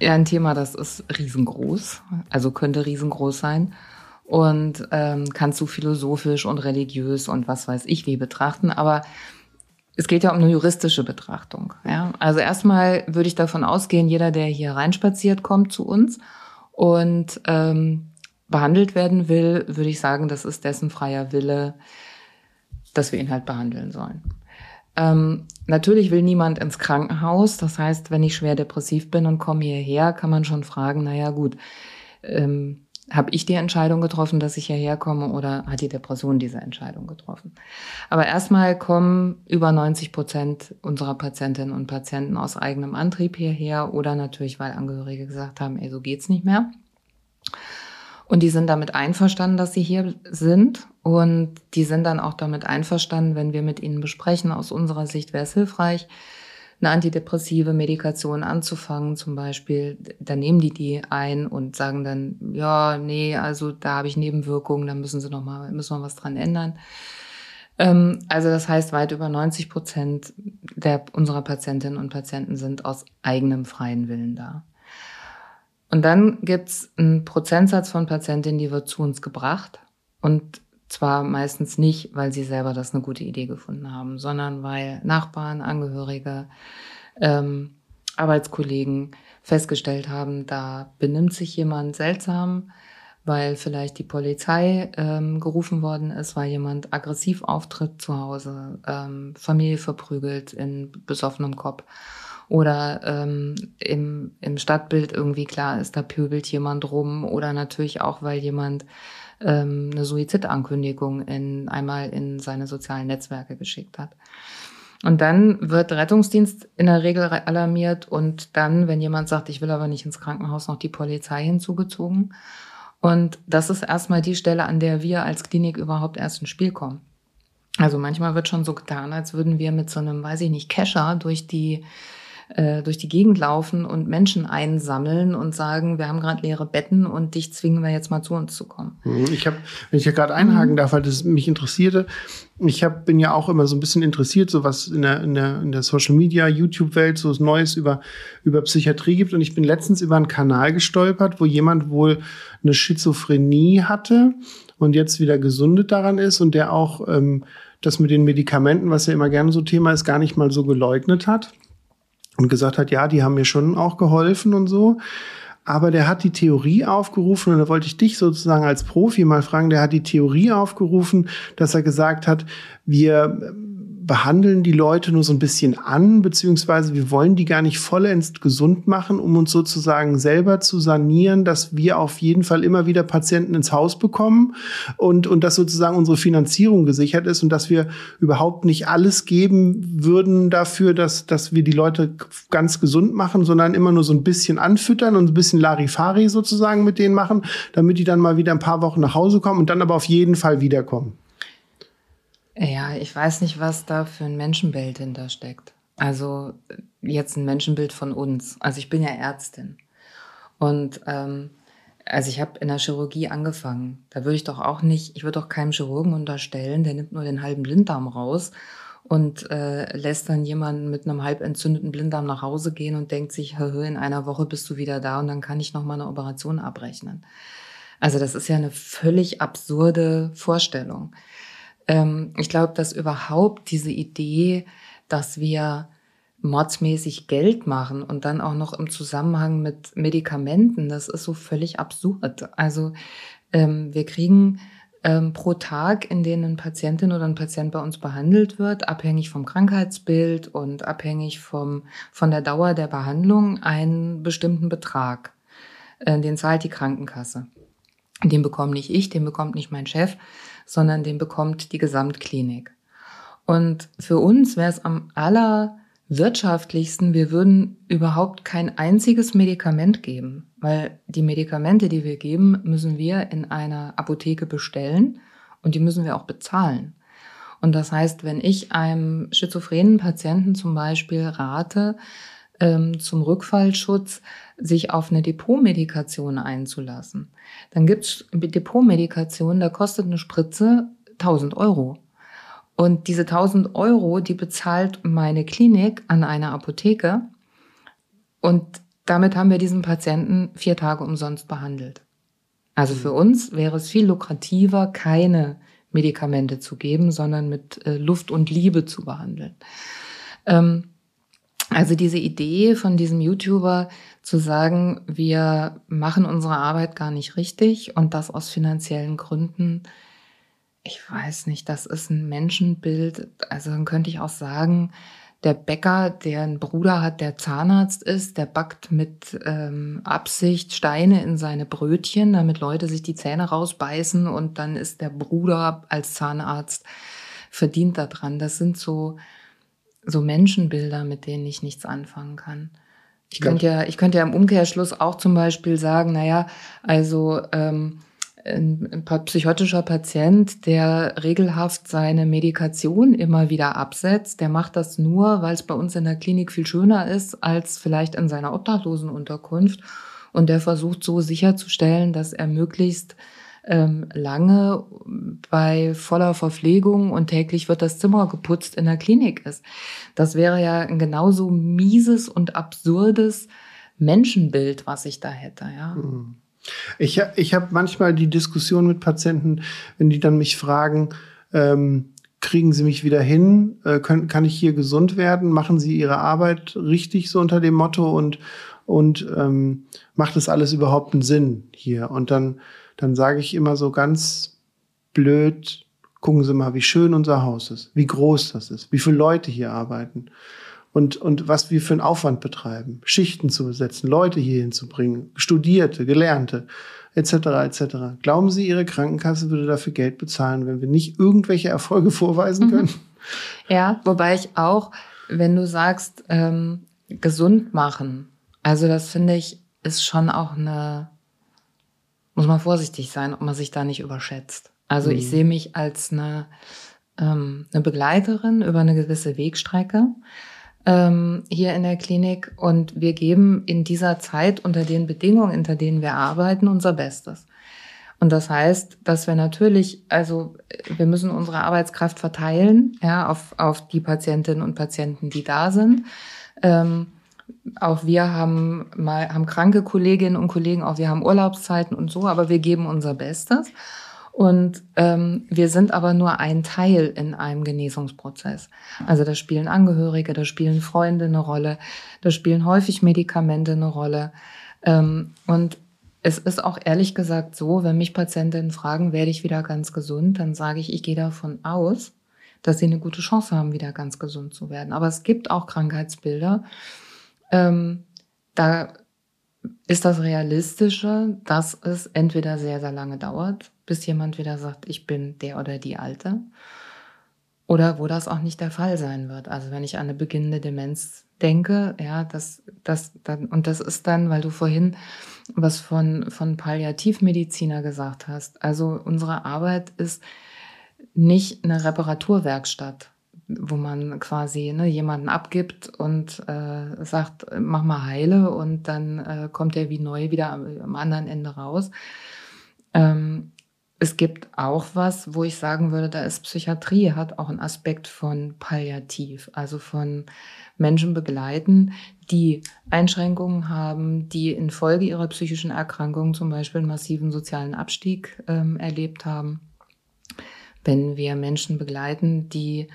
ja ein Thema, das ist riesengroß, also könnte riesengroß sein und ähm, kannst du philosophisch und religiös und was weiß ich wie betrachten, aber es geht ja um eine juristische Betrachtung. Ja? Also erstmal würde ich davon ausgehen, jeder, der hier reinspaziert, kommt zu uns und ähm, behandelt werden will, würde ich sagen, das ist dessen freier Wille, dass wir ihn halt behandeln sollen. Ähm, natürlich will niemand ins Krankenhaus. Das heißt, wenn ich schwer depressiv bin und komme hierher, kann man schon fragen, naja gut, ähm, habe ich die Entscheidung getroffen, dass ich hierher komme oder hat die Depression diese Entscheidung getroffen? Aber erstmal kommen über 90 Prozent unserer Patientinnen und Patienten aus eigenem Antrieb hierher oder natürlich, weil Angehörige gesagt haben, ey, so geht's nicht mehr. Und die sind damit einverstanden, dass sie hier sind. Und die sind dann auch damit einverstanden, wenn wir mit ihnen besprechen, aus unserer Sicht wäre es hilfreich, eine antidepressive Medikation anzufangen, zum Beispiel, dann nehmen die die ein und sagen dann, ja, nee, also da habe ich Nebenwirkungen, da müssen sie noch mal, müssen wir was dran ändern. Ähm, also das heißt, weit über 90 Prozent der, unserer Patientinnen und Patienten sind aus eigenem freien Willen da. Und dann gibt's einen Prozentsatz von Patientinnen, die wird zu uns gebracht. Und zwar meistens nicht, weil sie selber das eine gute Idee gefunden haben, sondern weil Nachbarn, Angehörige, ähm, Arbeitskollegen festgestellt haben, da benimmt sich jemand seltsam, weil vielleicht die Polizei ähm, gerufen worden ist, weil jemand aggressiv auftritt zu Hause, ähm, Familie verprügelt in besoffenem Kopf oder ähm, im, im Stadtbild irgendwie klar ist, da pöbelt jemand rum oder natürlich auch, weil jemand ähm, eine Suizidankündigung in, einmal in seine sozialen Netzwerke geschickt hat. Und dann wird Rettungsdienst in der Regel alarmiert und dann, wenn jemand sagt, ich will aber nicht ins Krankenhaus, noch die Polizei hinzugezogen. Und das ist erstmal die Stelle, an der wir als Klinik überhaupt erst ins Spiel kommen. Also manchmal wird schon so getan, als würden wir mit so einem, weiß ich nicht, Kescher durch die äh, durch die Gegend laufen und Menschen einsammeln und sagen, wir haben gerade leere Betten und dich zwingen wir jetzt mal zu uns zu kommen. Mhm. Ich habe, wenn ich ja gerade einhaken mhm. darf, weil das mich interessierte, ich hab, bin ja auch immer so ein bisschen interessiert, so was in der, in der, in der Social Media, YouTube-Welt so Neues über, über Psychiatrie gibt. Und ich bin letztens über einen Kanal gestolpert, wo jemand wohl eine Schizophrenie hatte und jetzt wieder gesundet daran ist und der auch ähm, das mit den Medikamenten, was ja immer gerne so Thema ist, gar nicht mal so geleugnet hat und gesagt hat, ja, die haben mir schon auch geholfen und so. Aber der hat die Theorie aufgerufen und da wollte ich dich sozusagen als Profi mal fragen, der hat die Theorie aufgerufen, dass er gesagt hat, wir behandeln die Leute nur so ein bisschen an, beziehungsweise wir wollen die gar nicht vollends gesund machen, um uns sozusagen selber zu sanieren, dass wir auf jeden Fall immer wieder Patienten ins Haus bekommen und, und dass sozusagen unsere Finanzierung gesichert ist und dass wir überhaupt nicht alles geben würden dafür, dass, dass wir die Leute ganz gesund machen, sondern immer nur so ein bisschen anfüttern und ein bisschen Larifari sozusagen mit denen machen, damit die dann mal wieder ein paar Wochen nach Hause kommen und dann aber auf jeden Fall wiederkommen. Ja, ich weiß nicht, was da für ein Menschenbild hintersteckt. Also jetzt ein Menschenbild von uns. Also ich bin ja Ärztin. Und ähm, also ich habe in der Chirurgie angefangen. Da würde ich doch auch nicht, ich würde doch keinem Chirurgen unterstellen, der nimmt nur den halben Blinddarm raus und äh, lässt dann jemanden mit einem halb entzündeten Blinddarm nach Hause gehen und denkt sich, in einer Woche bist du wieder da und dann kann ich noch mal eine Operation abrechnen. Also das ist ja eine völlig absurde Vorstellung. Ähm, ich glaube, dass überhaupt diese Idee, dass wir mordsmäßig Geld machen und dann auch noch im Zusammenhang mit Medikamenten, das ist so völlig absurd. Also ähm, wir kriegen ähm, pro Tag, in denen eine Patientin oder ein Patient bei uns behandelt wird, abhängig vom Krankheitsbild und abhängig vom, von der Dauer der Behandlung, einen bestimmten Betrag. Äh, den zahlt die Krankenkasse. Den bekomme nicht ich, den bekommt nicht mein Chef, sondern den bekommt die Gesamtklinik. Und für uns wäre es am allerwirtschaftlichsten, wir würden überhaupt kein einziges Medikament geben, weil die Medikamente, die wir geben, müssen wir in einer Apotheke bestellen und die müssen wir auch bezahlen. Und das heißt, wenn ich einem schizophrenen Patienten zum Beispiel rate, ähm, zum Rückfallschutz sich auf eine Depotmedikation einzulassen. Dann gibt's Depotmedikation, da kostet eine Spritze 1000 Euro. Und diese 1000 Euro, die bezahlt meine Klinik an einer Apotheke. Und damit haben wir diesen Patienten vier Tage umsonst behandelt. Also für uns wäre es viel lukrativer, keine Medikamente zu geben, sondern mit äh, Luft und Liebe zu behandeln. Ähm, also diese Idee von diesem YouTuber zu sagen, wir machen unsere Arbeit gar nicht richtig und das aus finanziellen Gründen, ich weiß nicht, das ist ein Menschenbild. Also dann könnte ich auch sagen, der Bäcker, der einen Bruder hat, der Zahnarzt ist, der backt mit ähm, Absicht Steine in seine Brötchen, damit Leute sich die Zähne rausbeißen und dann ist der Bruder als Zahnarzt verdient daran. Das sind so so Menschenbilder, mit denen ich nichts anfangen kann. Ich könnte ja, ich könnte ja im Umkehrschluss auch zum Beispiel sagen, naja, also ähm, ein, ein psychotischer Patient, der regelhaft seine Medikation immer wieder absetzt, der macht das nur, weil es bei uns in der Klinik viel schöner ist als vielleicht in seiner Obdachlosenunterkunft. Und der versucht so sicherzustellen, dass er möglichst ähm, lange bei voller Verpflegung und täglich wird das Zimmer geputzt in der Klinik ist. Das wäre ja ein genauso mieses und absurdes Menschenbild, was ich da hätte, ja. Mhm. Ich, ich habe manchmal die Diskussion mit Patienten, wenn die dann mich fragen, ähm, kriegen Sie mich wieder hin? Äh, können, kann ich hier gesund werden? Machen Sie Ihre Arbeit richtig so unter dem Motto und, und ähm, macht das alles überhaupt einen Sinn hier? Und dann, dann sage ich immer so ganz blöd, gucken Sie mal, wie schön unser Haus ist, wie groß das ist, wie viele Leute hier arbeiten und, und was wir für einen Aufwand betreiben, Schichten zu besetzen, Leute hier hinzubringen, Studierte, Gelernte, etc. etc. Glauben Sie, Ihre Krankenkasse würde dafür Geld bezahlen, wenn wir nicht irgendwelche Erfolge vorweisen mhm. können? Ja, wobei ich auch, wenn du sagst, ähm, gesund machen, also das finde ich, ist schon auch eine, muss man vorsichtig sein, ob man sich da nicht überschätzt. Also mhm. ich sehe mich als eine, ähm, eine Begleiterin über eine gewisse Wegstrecke ähm, hier in der Klinik und wir geben in dieser Zeit unter den Bedingungen, unter denen wir arbeiten, unser Bestes. Und das heißt, dass wir natürlich, also wir müssen unsere Arbeitskraft verteilen, ja, auf, auf die Patientinnen und Patienten, die da sind. Ähm, auch wir haben mal, haben kranke Kolleginnen und Kollegen, auch wir haben Urlaubszeiten und so, aber wir geben unser Bestes. Und ähm, wir sind aber nur ein Teil in einem Genesungsprozess. Also da spielen Angehörige, da spielen Freunde eine Rolle, da spielen häufig Medikamente eine Rolle. Ähm, und es ist auch ehrlich gesagt so, wenn mich Patientinnen fragen, werde ich wieder ganz gesund, dann sage ich, ich gehe davon aus, dass sie eine gute Chance haben, wieder ganz gesund zu werden. Aber es gibt auch Krankheitsbilder, ähm, da ist das Realistische, dass es entweder sehr, sehr lange dauert bis jemand wieder sagt, ich bin der oder die Alte. Oder wo das auch nicht der Fall sein wird. Also wenn ich an eine beginnende Demenz denke, ja, das, das, dann, und das ist dann, weil du vorhin was von, von Palliativmediziner gesagt hast. Also unsere Arbeit ist nicht eine Reparaturwerkstatt, wo man quasi ne, jemanden abgibt und äh, sagt, mach mal heile und dann äh, kommt er wie neu wieder am, am anderen Ende raus. Ähm, es gibt auch was, wo ich sagen würde, da ist Psychiatrie, hat auch einen Aspekt von Palliativ, also von Menschen begleiten, die Einschränkungen haben, die infolge ihrer psychischen Erkrankung zum Beispiel einen massiven sozialen Abstieg ähm, erlebt haben. Wenn wir Menschen begleiten, die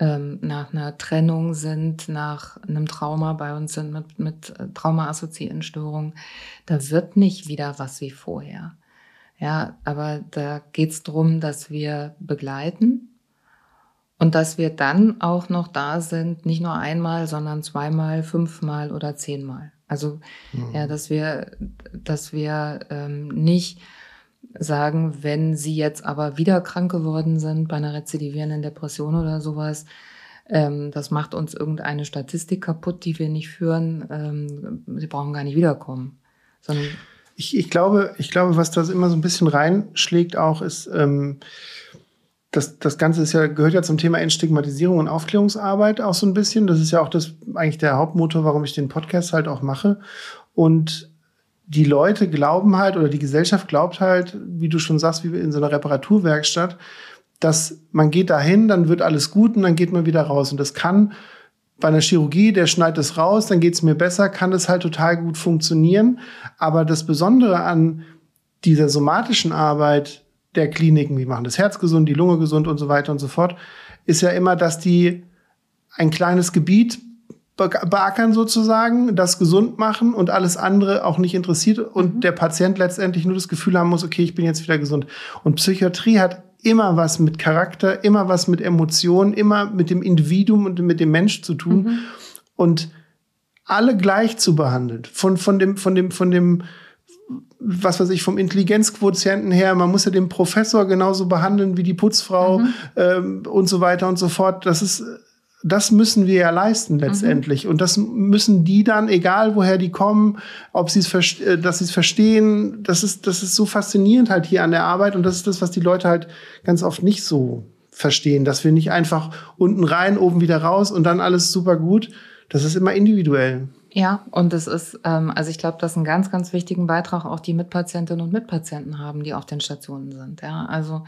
ähm, nach einer Trennung sind, nach einem Trauma bei uns sind mit, mit traumaassoziierten Störungen, da wird nicht wieder was wie vorher. Ja, aber da geht es darum, dass wir begleiten und dass wir dann auch noch da sind, nicht nur einmal, sondern zweimal, fünfmal oder zehnmal. Also mhm. ja, dass wir, dass wir ähm, nicht sagen, wenn sie jetzt aber wieder krank geworden sind bei einer rezidivierenden Depression oder sowas, ähm, das macht uns irgendeine Statistik kaputt, die wir nicht führen. Ähm, sie brauchen gar nicht wiederkommen, ich, ich, glaube, ich glaube, was das immer so ein bisschen reinschlägt auch, ist, ähm, das, das Ganze ist ja, gehört ja zum Thema Entstigmatisierung und Aufklärungsarbeit auch so ein bisschen. Das ist ja auch das eigentlich der Hauptmotor, warum ich den Podcast halt auch mache. Und die Leute glauben halt, oder die Gesellschaft glaubt halt, wie du schon sagst, wie in so einer Reparaturwerkstatt, dass man geht dahin, dann wird alles gut und dann geht man wieder raus. Und das kann bei einer Chirurgie, der schneidet es raus, dann geht es mir besser, kann das halt total gut funktionieren. Aber das Besondere an dieser somatischen Arbeit der Kliniken, die machen das Herz gesund, die Lunge gesund und so weiter und so fort, ist ja immer, dass die ein kleines Gebiet beackern sozusagen, das gesund machen und alles andere auch nicht interessiert und mhm. der Patient letztendlich nur das Gefühl haben muss, okay, ich bin jetzt wieder gesund. Und Psychiatrie hat immer was mit Charakter, immer was mit Emotionen, immer mit dem Individuum und mit dem Mensch zu tun. Mhm. Und alle gleich zu behandeln. Von, von dem, von dem, von dem, was weiß ich, vom Intelligenzquotienten her, man muss ja den Professor genauso behandeln wie die Putzfrau mhm. ähm, und so weiter und so fort. Das ist das müssen wir ja leisten letztendlich. Mhm. Und das müssen die dann, egal woher die kommen, ob sie es, äh, dass sie es verstehen, das ist, das ist so faszinierend halt hier an der Arbeit. Und das ist das, was die Leute halt ganz oft nicht so verstehen, dass wir nicht einfach unten rein, oben wieder raus und dann alles super gut. Das ist immer individuell. Ja, und es ist, ähm, also ich glaube, das ist ein ganz, ganz wichtigen Beitrag auch die Mitpatientinnen und Mitpatienten haben, die auf den Stationen sind. Ja, also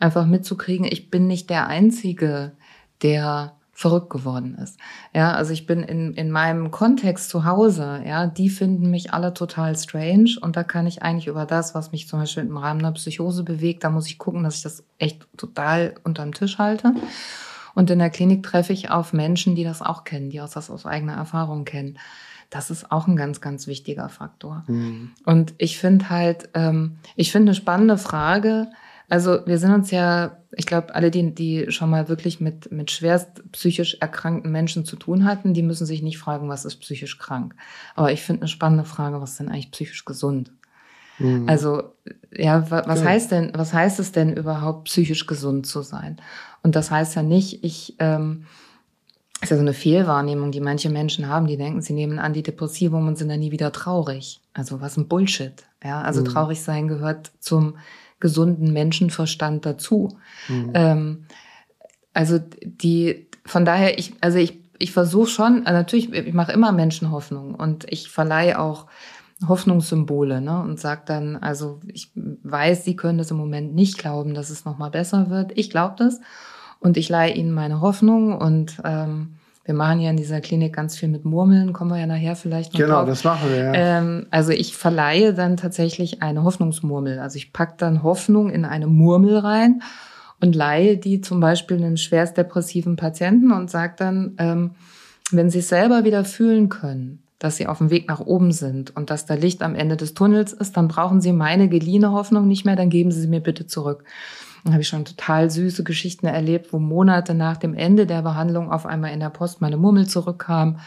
einfach mitzukriegen, ich bin nicht der Einzige, der verrückt geworden ist. Ja, also ich bin in, in meinem Kontext zu Hause, ja, die finden mich alle total strange und da kann ich eigentlich über das, was mich zum Beispiel im Rahmen einer Psychose bewegt, da muss ich gucken, dass ich das echt total unterm Tisch halte. Und in der Klinik treffe ich auf Menschen, die das auch kennen, die das aus eigener Erfahrung kennen. Das ist auch ein ganz, ganz wichtiger Faktor. Mhm. Und ich finde halt, ähm, ich finde eine spannende Frage, also wir sind uns ja, ich glaube, alle, die, die schon mal wirklich mit, mit schwerst psychisch erkrankten Menschen zu tun hatten, die müssen sich nicht fragen, was ist psychisch krank. Aber ich finde eine spannende Frage, was ist denn eigentlich psychisch gesund? Mhm. Also, ja, was ja. heißt denn, was heißt es denn überhaupt, psychisch gesund zu sein? Und das heißt ja nicht, ich, ähm, ist ja so eine Fehlwahrnehmung, die manche Menschen haben, die denken, sie nehmen Antidepressivum und sind dann nie wieder traurig. Also was ein Bullshit. Ja, also mhm. traurig sein gehört zum gesunden Menschenverstand dazu. Mhm. Ähm, also die, von daher, ich, also ich, ich versuche schon, also natürlich, ich mache immer Menschen Hoffnung und ich verleihe auch Hoffnungssymbole ne, und sage dann, also ich weiß, Sie können das im Moment nicht glauben, dass es nochmal besser wird. Ich glaube das und ich leihe Ihnen meine Hoffnung und ähm, wir machen ja in dieser Klinik ganz viel mit Murmeln, kommen wir ja nachher vielleicht noch Genau, drauf. das machen wir, ja. Ähm, also ich verleihe dann tatsächlich eine Hoffnungsmurmel. Also ich pack dann Hoffnung in eine Murmel rein und leihe die zum Beispiel einem schwerst depressiven Patienten und sage dann, ähm, wenn Sie es selber wieder fühlen können, dass Sie auf dem Weg nach oben sind und dass da Licht am Ende des Tunnels ist, dann brauchen Sie meine geliehene Hoffnung nicht mehr, dann geben Sie sie mir bitte zurück. Dann habe ich schon total süße Geschichten erlebt, wo Monate nach dem Ende der Behandlung auf einmal in der Post meine Murmel zurückkam.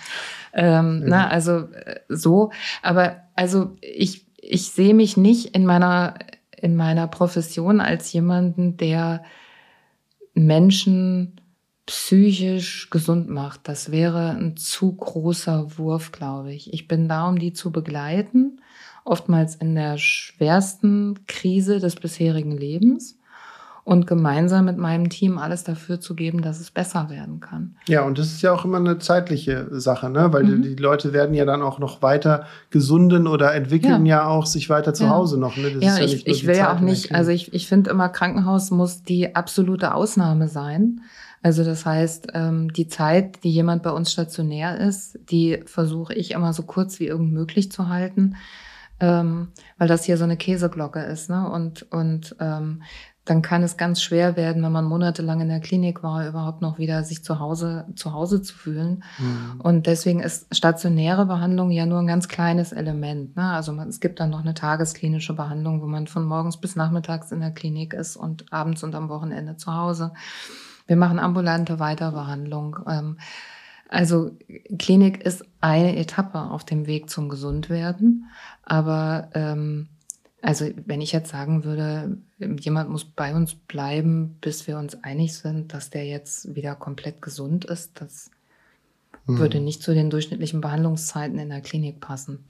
Ähm, ja. na, also äh, so. Aber also ich, ich sehe mich nicht in meiner, in meiner Profession als jemanden, der Menschen psychisch gesund macht. Das wäre ein zu großer Wurf, glaube ich. Ich bin da, um die zu begleiten, oftmals in der schwersten Krise des bisherigen Lebens und gemeinsam mit meinem Team alles dafür zu geben, dass es besser werden kann. Ja, und das ist ja auch immer eine zeitliche Sache, ne? Weil mhm. die, die, Leute werden ja dann auch noch weiter gesunden oder entwickeln ja, ja auch sich weiter zu ja. Hause noch. Ne? Das ja, ja ich, ich will ja auch nicht, also ich, ich finde immer, Krankenhaus muss die absolute Ausnahme sein. Also das heißt, ähm, die Zeit, die jemand bei uns stationär ist, die versuche ich immer so kurz wie irgend möglich zu halten, ähm, weil das hier so eine Käseglocke ist. Ne? Und, und ähm, dann kann es ganz schwer werden, wenn man monatelang in der Klinik war, überhaupt noch wieder sich zu Hause, zu Hause zu fühlen. Mhm. Und deswegen ist stationäre Behandlung ja nur ein ganz kleines Element. Ne? Also man, es gibt dann noch eine tagesklinische Behandlung, wo man von morgens bis nachmittags in der Klinik ist und abends und am Wochenende zu Hause. Wir machen ambulante Weiterbehandlung. Ähm, also Klinik ist eine Etappe auf dem Weg zum Gesundwerden, aber ähm, also wenn ich jetzt sagen würde, jemand muss bei uns bleiben, bis wir uns einig sind, dass der jetzt wieder komplett gesund ist, das hm. würde nicht zu den durchschnittlichen Behandlungszeiten in der Klinik passen.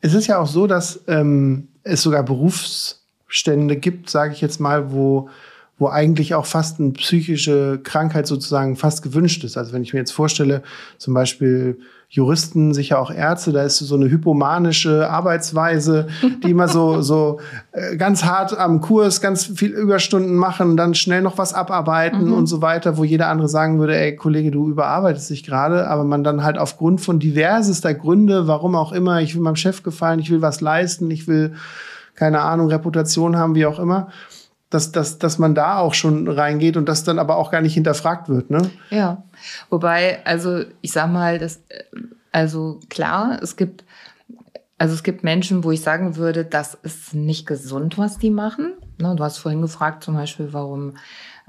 Es ist ja auch so, dass ähm, es sogar Berufsstände gibt, sage ich jetzt mal, wo wo eigentlich auch fast eine psychische Krankheit sozusagen fast gewünscht ist. Also wenn ich mir jetzt vorstelle, zum Beispiel Juristen, sicher auch Ärzte, da ist so eine hypomanische Arbeitsweise, die immer so, so äh, ganz hart am Kurs, ganz viel Überstunden machen, dann schnell noch was abarbeiten mhm. und so weiter, wo jeder andere sagen würde, ey Kollege, du überarbeitest dich gerade, aber man dann halt aufgrund von diversester Gründe, warum auch immer, ich will meinem Chef gefallen, ich will was leisten, ich will, keine Ahnung, Reputation haben, wie auch immer, dass, dass, dass man da auch schon reingeht und das dann aber auch gar nicht hinterfragt wird, ne? Ja. Wobei, also ich sag mal, das, also klar, es gibt, also es gibt Menschen, wo ich sagen würde, das ist nicht gesund, was die machen. Ne, du hast vorhin gefragt, zum Beispiel, warum,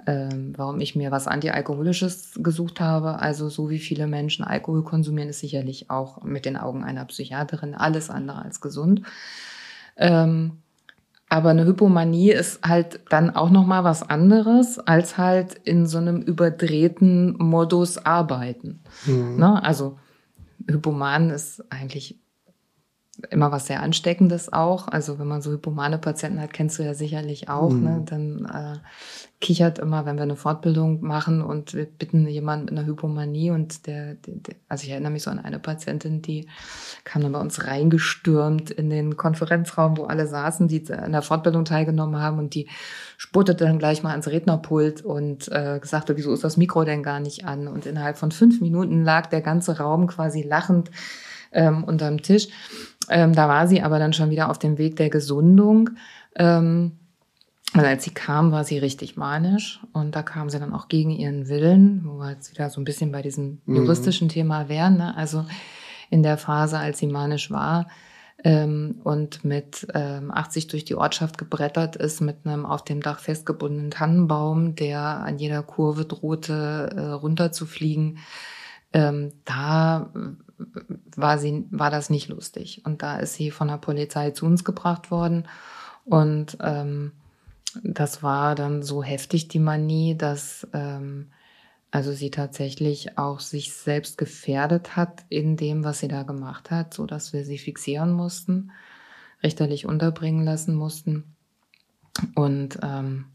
ähm, warum ich mir was Antialkoholisches gesucht habe. Also so wie viele Menschen Alkohol konsumieren, ist sicherlich auch mit den Augen einer Psychiaterin alles andere als gesund. Ähm, Aber eine Hypomanie ist halt dann auch noch mal was anderes als halt in so einem überdrehten Modus arbeiten. Mhm. Ne? Also Hypoman ist eigentlich immer was sehr Ansteckendes auch. Also wenn man so hypomane Patienten hat, kennst du ja sicherlich auch. Ne? Mhm. Ne? Dann äh, kichert immer, wenn wir eine Fortbildung machen und wir bitten jemanden mit einer Hypomanie und der, der, der, also ich erinnere mich so an eine Patientin, die kam dann bei uns reingestürmt in den Konferenzraum, wo alle saßen, die an der Fortbildung teilgenommen haben und die spurtete dann gleich mal ans Rednerpult und äh, sagte, wieso ist das Mikro denn gar nicht an? Und innerhalb von fünf Minuten lag der ganze Raum quasi lachend ähm, unterm Tisch. Ähm, da war sie aber dann schon wieder auf dem Weg der Gesundung. Ähm, und als sie kam, war sie richtig manisch und da kam sie dann auch gegen ihren Willen, wo wir jetzt wieder so ein bisschen bei diesem mhm. juristischen mhm. Thema wären. Ne? Also in der Phase, als sie manisch war ähm, und mit ähm, 80 durch die Ortschaft gebrettert ist, mit einem auf dem Dach festgebundenen Tannenbaum, der an jeder Kurve drohte, äh, runterzufliegen, ähm, da war sie, war das nicht lustig. Und da ist sie von der Polizei zu uns gebracht worden. Und ähm, das war dann so heftig, die Manie, dass ähm, also sie tatsächlich auch sich selbst gefährdet hat in dem, was sie da gemacht hat, so dass wir sie fixieren mussten, richterlich unterbringen lassen mussten. Und ähm,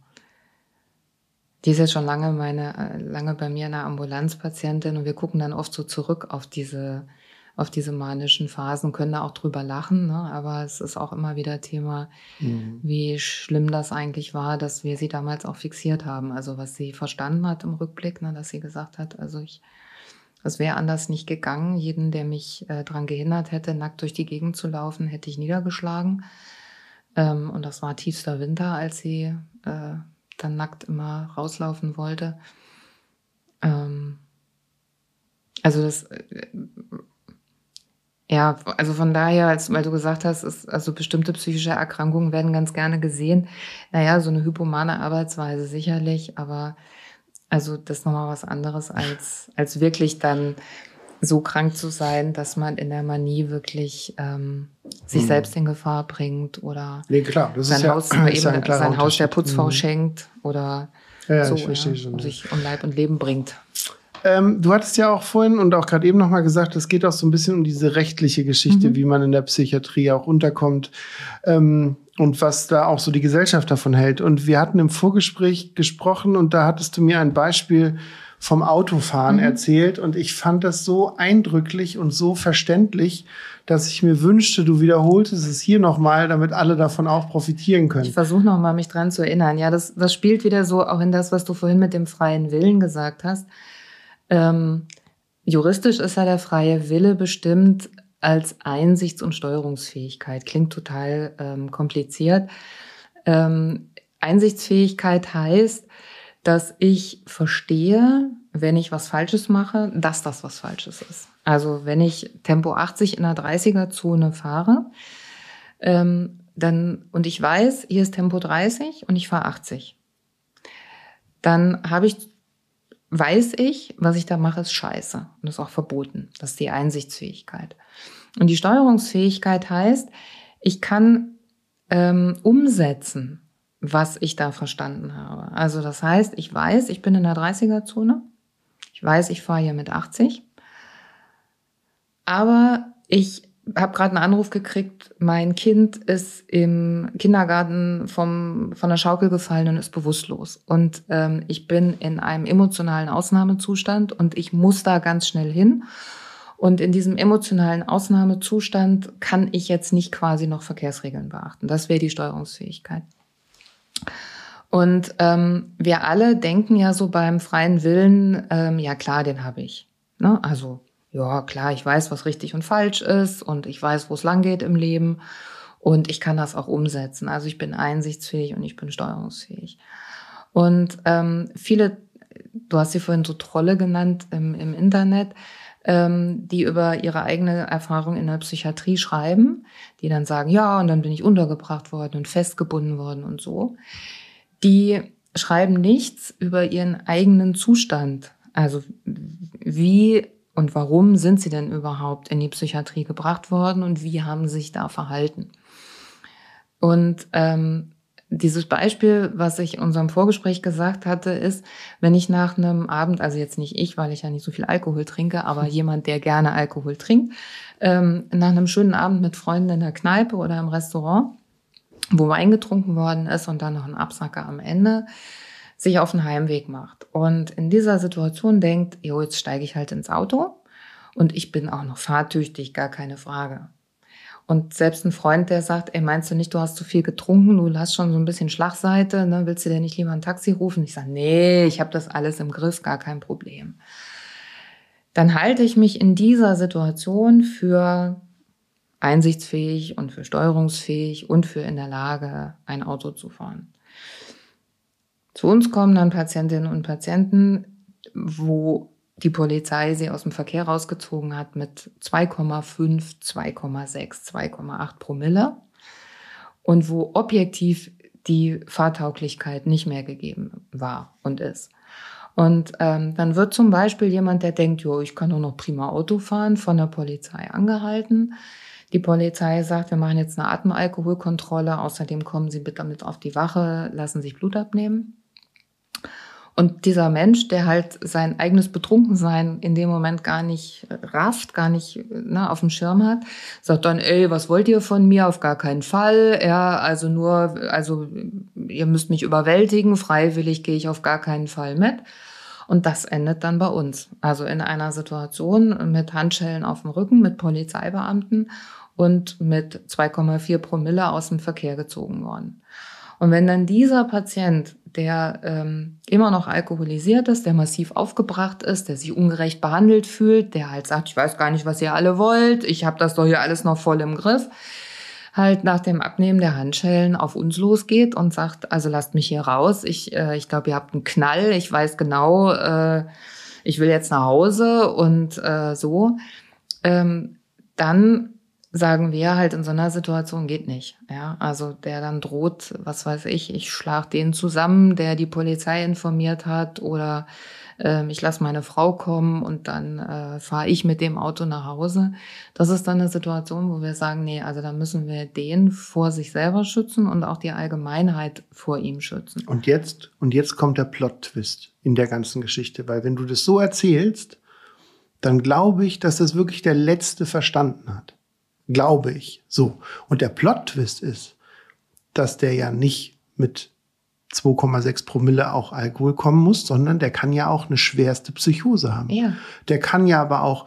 die ist jetzt schon lange meine, äh, lange bei mir in der Ambulanzpatientin und wir gucken dann oft so zurück auf diese, auf diese manischen Phasen, können da auch drüber lachen, ne? aber es ist auch immer wieder Thema, mhm. wie schlimm das eigentlich war, dass wir sie damals auch fixiert haben. Also was sie verstanden hat im Rückblick, ne? dass sie gesagt hat, also ich, es wäre anders nicht gegangen. Jeden, der mich äh, daran gehindert hätte, nackt durch die Gegend zu laufen, hätte ich niedergeschlagen. Ähm, und das war tiefster Winter, als sie äh, dann nackt immer rauslaufen wollte. Ähm, also das, äh, ja, also von daher, als, weil du gesagt hast, ist, also bestimmte psychische Erkrankungen werden ganz gerne gesehen. Naja, so eine hypomane Arbeitsweise sicherlich, aber also das ist nochmal was anderes als, als wirklich dann so krank zu sein, dass man in der Manie wirklich ähm, sich hm. selbst in Gefahr bringt oder nee, klar, das sein ist Haus, ja, ist eben, sein Haus der Putzfrau hm. schenkt oder ja, so, ja, sich um Leib und Leben bringt. Ähm, du hattest ja auch vorhin und auch gerade eben nochmal gesagt, es geht auch so ein bisschen um diese rechtliche Geschichte, mhm. wie man in der Psychiatrie auch unterkommt ähm, und was da auch so die Gesellschaft davon hält. Und wir hatten im Vorgespräch gesprochen und da hattest du mir ein Beispiel vom Autofahren mhm. erzählt und ich fand das so eindrücklich und so verständlich, dass ich mir wünschte, du wiederholtest es hier nochmal, damit alle davon auch profitieren können. Ich versuche nochmal, mich dran zu erinnern. Ja, das, das spielt wieder so auch in das, was du vorhin mit dem freien Willen gesagt hast. Ähm, juristisch ist ja der freie Wille bestimmt als Einsichts- und Steuerungsfähigkeit. Klingt total ähm, kompliziert. Ähm, Einsichtsfähigkeit heißt, dass ich verstehe, wenn ich was Falsches mache, dass das was Falsches ist. Also wenn ich Tempo 80 in einer 30er-Zone fahre, ähm, dann, und ich weiß, hier ist Tempo 30 und ich fahre 80, dann habe ich, weiß ich, was ich da mache, ist scheiße. Und das ist auch verboten. Das ist die Einsichtsfähigkeit. Und die Steuerungsfähigkeit heißt, ich kann ähm, umsetzen, was ich da verstanden habe. Also das heißt, ich weiß, ich bin in der 30er-Zone. Ich weiß, ich fahre hier mit 80. Aber ich habe gerade einen Anruf gekriegt, mein Kind ist im Kindergarten vom, von der Schaukel gefallen und ist bewusstlos. Und ähm, ich bin in einem emotionalen Ausnahmezustand und ich muss da ganz schnell hin. Und in diesem emotionalen Ausnahmezustand kann ich jetzt nicht quasi noch Verkehrsregeln beachten. Das wäre die Steuerungsfähigkeit. Und ähm, wir alle denken ja so beim freien Willen, ähm, ja klar, den habe ich. Ne? Also ja klar, ich weiß, was richtig und falsch ist und ich weiß, wo es lang geht im Leben und ich kann das auch umsetzen. Also ich bin einsichtsfähig und ich bin steuerungsfähig. Und ähm, viele, du hast sie vorhin so Trolle genannt im, im Internet, ähm, die über ihre eigene Erfahrung in der Psychiatrie schreiben, die dann sagen, ja, und dann bin ich untergebracht worden und festgebunden worden und so. Die schreiben nichts über ihren eigenen Zustand. Also wie und warum sind sie denn überhaupt in die Psychiatrie gebracht worden und wie haben sie sich da verhalten? Und ähm, dieses Beispiel, was ich in unserem Vorgespräch gesagt hatte, ist, wenn ich nach einem Abend, also jetzt nicht ich, weil ich ja nicht so viel Alkohol trinke, aber jemand, der gerne Alkohol trinkt, ähm, nach einem schönen Abend mit Freunden in der Kneipe oder im Restaurant, wo Wein getrunken worden ist und dann noch ein Absacker am Ende, sich auf den Heimweg macht. Und in dieser Situation denkt, jo, jetzt steige ich halt ins Auto und ich bin auch noch fahrtüchtig, gar keine Frage. Und selbst ein Freund, der sagt, ey, meinst du nicht, du hast zu viel getrunken, du hast schon so ein bisschen Schlagseite, ne? willst du dir nicht lieber ein Taxi rufen? Ich sage, nee, ich habe das alles im Griff, gar kein Problem. Dann halte ich mich in dieser Situation für einsichtsfähig und für steuerungsfähig und für in der Lage, ein Auto zu fahren. Zu uns kommen dann Patientinnen und Patienten, wo die Polizei sie aus dem Verkehr rausgezogen hat mit 2,5, 2,6, 2,8 Promille und wo objektiv die Fahrtauglichkeit nicht mehr gegeben war und ist. Und ähm, dann wird zum Beispiel jemand, der denkt, jo, ich kann nur noch prima Auto fahren, von der Polizei angehalten. Die Polizei sagt, wir machen jetzt eine Atemalkoholkontrolle, außerdem kommen Sie bitte mit auf die Wache, lassen sich Blut abnehmen. Und dieser Mensch, der halt sein eigenes Betrunkensein in dem Moment gar nicht rafft, gar nicht ne, auf dem Schirm hat, sagt dann, ey, was wollt ihr von mir? Auf gar keinen Fall. Ja, also nur, also ihr müsst mich überwältigen. Freiwillig gehe ich auf gar keinen Fall mit. Und das endet dann bei uns. Also in einer Situation mit Handschellen auf dem Rücken, mit Polizeibeamten und mit 2,4 Promille aus dem Verkehr gezogen worden. Und wenn dann dieser Patient der ähm, immer noch alkoholisiert ist, der massiv aufgebracht ist, der sich ungerecht behandelt fühlt, der halt sagt, ich weiß gar nicht, was ihr alle wollt, ich habe das doch hier alles noch voll im Griff, halt nach dem Abnehmen der Handschellen auf uns losgeht und sagt, also lasst mich hier raus, ich, äh, ich glaube, ihr habt einen Knall, ich weiß genau, äh, ich will jetzt nach Hause und äh, so, ähm, dann sagen wir halt in so einer Situation geht nicht. Ja, also der dann droht, was weiß ich, ich schlag den zusammen, der die Polizei informiert hat oder äh, ich lasse meine Frau kommen und dann äh, fahre ich mit dem Auto nach Hause. Das ist dann eine Situation, wo wir sagen, nee, also da müssen wir den vor sich selber schützen und auch die Allgemeinheit vor ihm schützen. Und jetzt und jetzt kommt der Plot-Twist in der ganzen Geschichte, weil wenn du das so erzählst, dann glaube ich, dass das wirklich der Letzte verstanden hat. Glaube ich. So. Und der Plot-Twist ist, dass der ja nicht mit 2,6 Promille auch Alkohol kommen muss, sondern der kann ja auch eine schwerste Psychose haben. Ja. Der kann ja aber auch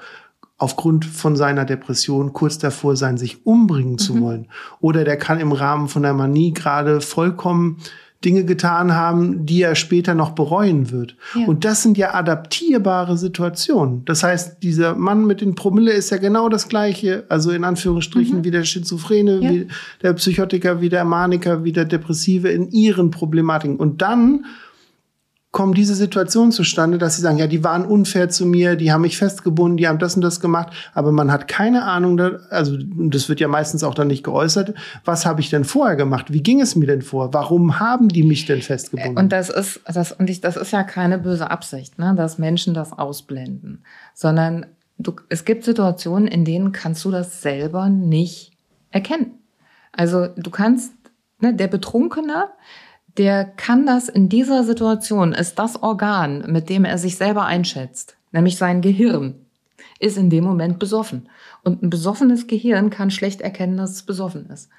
aufgrund von seiner Depression kurz davor sein, sich umbringen mhm. zu wollen. Oder der kann im Rahmen von der Manie gerade vollkommen Dinge getan haben, die er später noch bereuen wird. Ja. Und das sind ja adaptierbare Situationen. Das heißt, dieser Mann mit den Promille ist ja genau das Gleiche, also in Anführungsstrichen mhm. wie der Schizophrene, ja. wie der Psychotiker, wie der Maniker, wie der Depressive in ihren Problematiken. Und dann kommen diese Situationen zustande, dass sie sagen, ja, die waren unfair zu mir, die haben mich festgebunden, die haben das und das gemacht, aber man hat keine Ahnung, also das wird ja meistens auch dann nicht geäußert, was habe ich denn vorher gemacht? Wie ging es mir denn vor? Warum haben die mich denn festgebunden? Und das ist das und ich, das ist ja keine böse Absicht, ne, dass Menschen das ausblenden, sondern du, es gibt Situationen, in denen kannst du das selber nicht erkennen. Also du kannst ne, der Betrunkene der kann das in dieser Situation, ist das Organ, mit dem er sich selber einschätzt, nämlich sein Gehirn, ist in dem Moment besoffen. Und ein besoffenes Gehirn kann schlecht erkennen, dass es besoffen ist.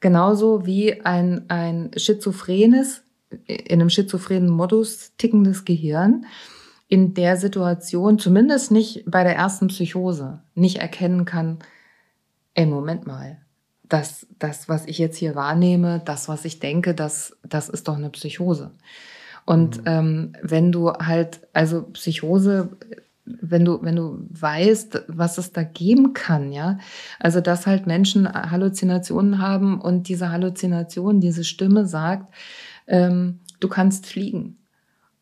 Genauso wie ein, ein schizophrenes, in einem schizophrenen Modus tickendes Gehirn in der Situation, zumindest nicht bei der ersten Psychose, nicht erkennen kann, ey, Moment mal, das, das, was ich jetzt hier wahrnehme, das, was ich denke, das, das ist doch eine Psychose. Und mhm. ähm, wenn du halt, also Psychose, wenn du, wenn du weißt, was es da geben kann, ja, also dass halt Menschen Halluzinationen haben und diese Halluzination, diese Stimme sagt, ähm, du kannst fliegen.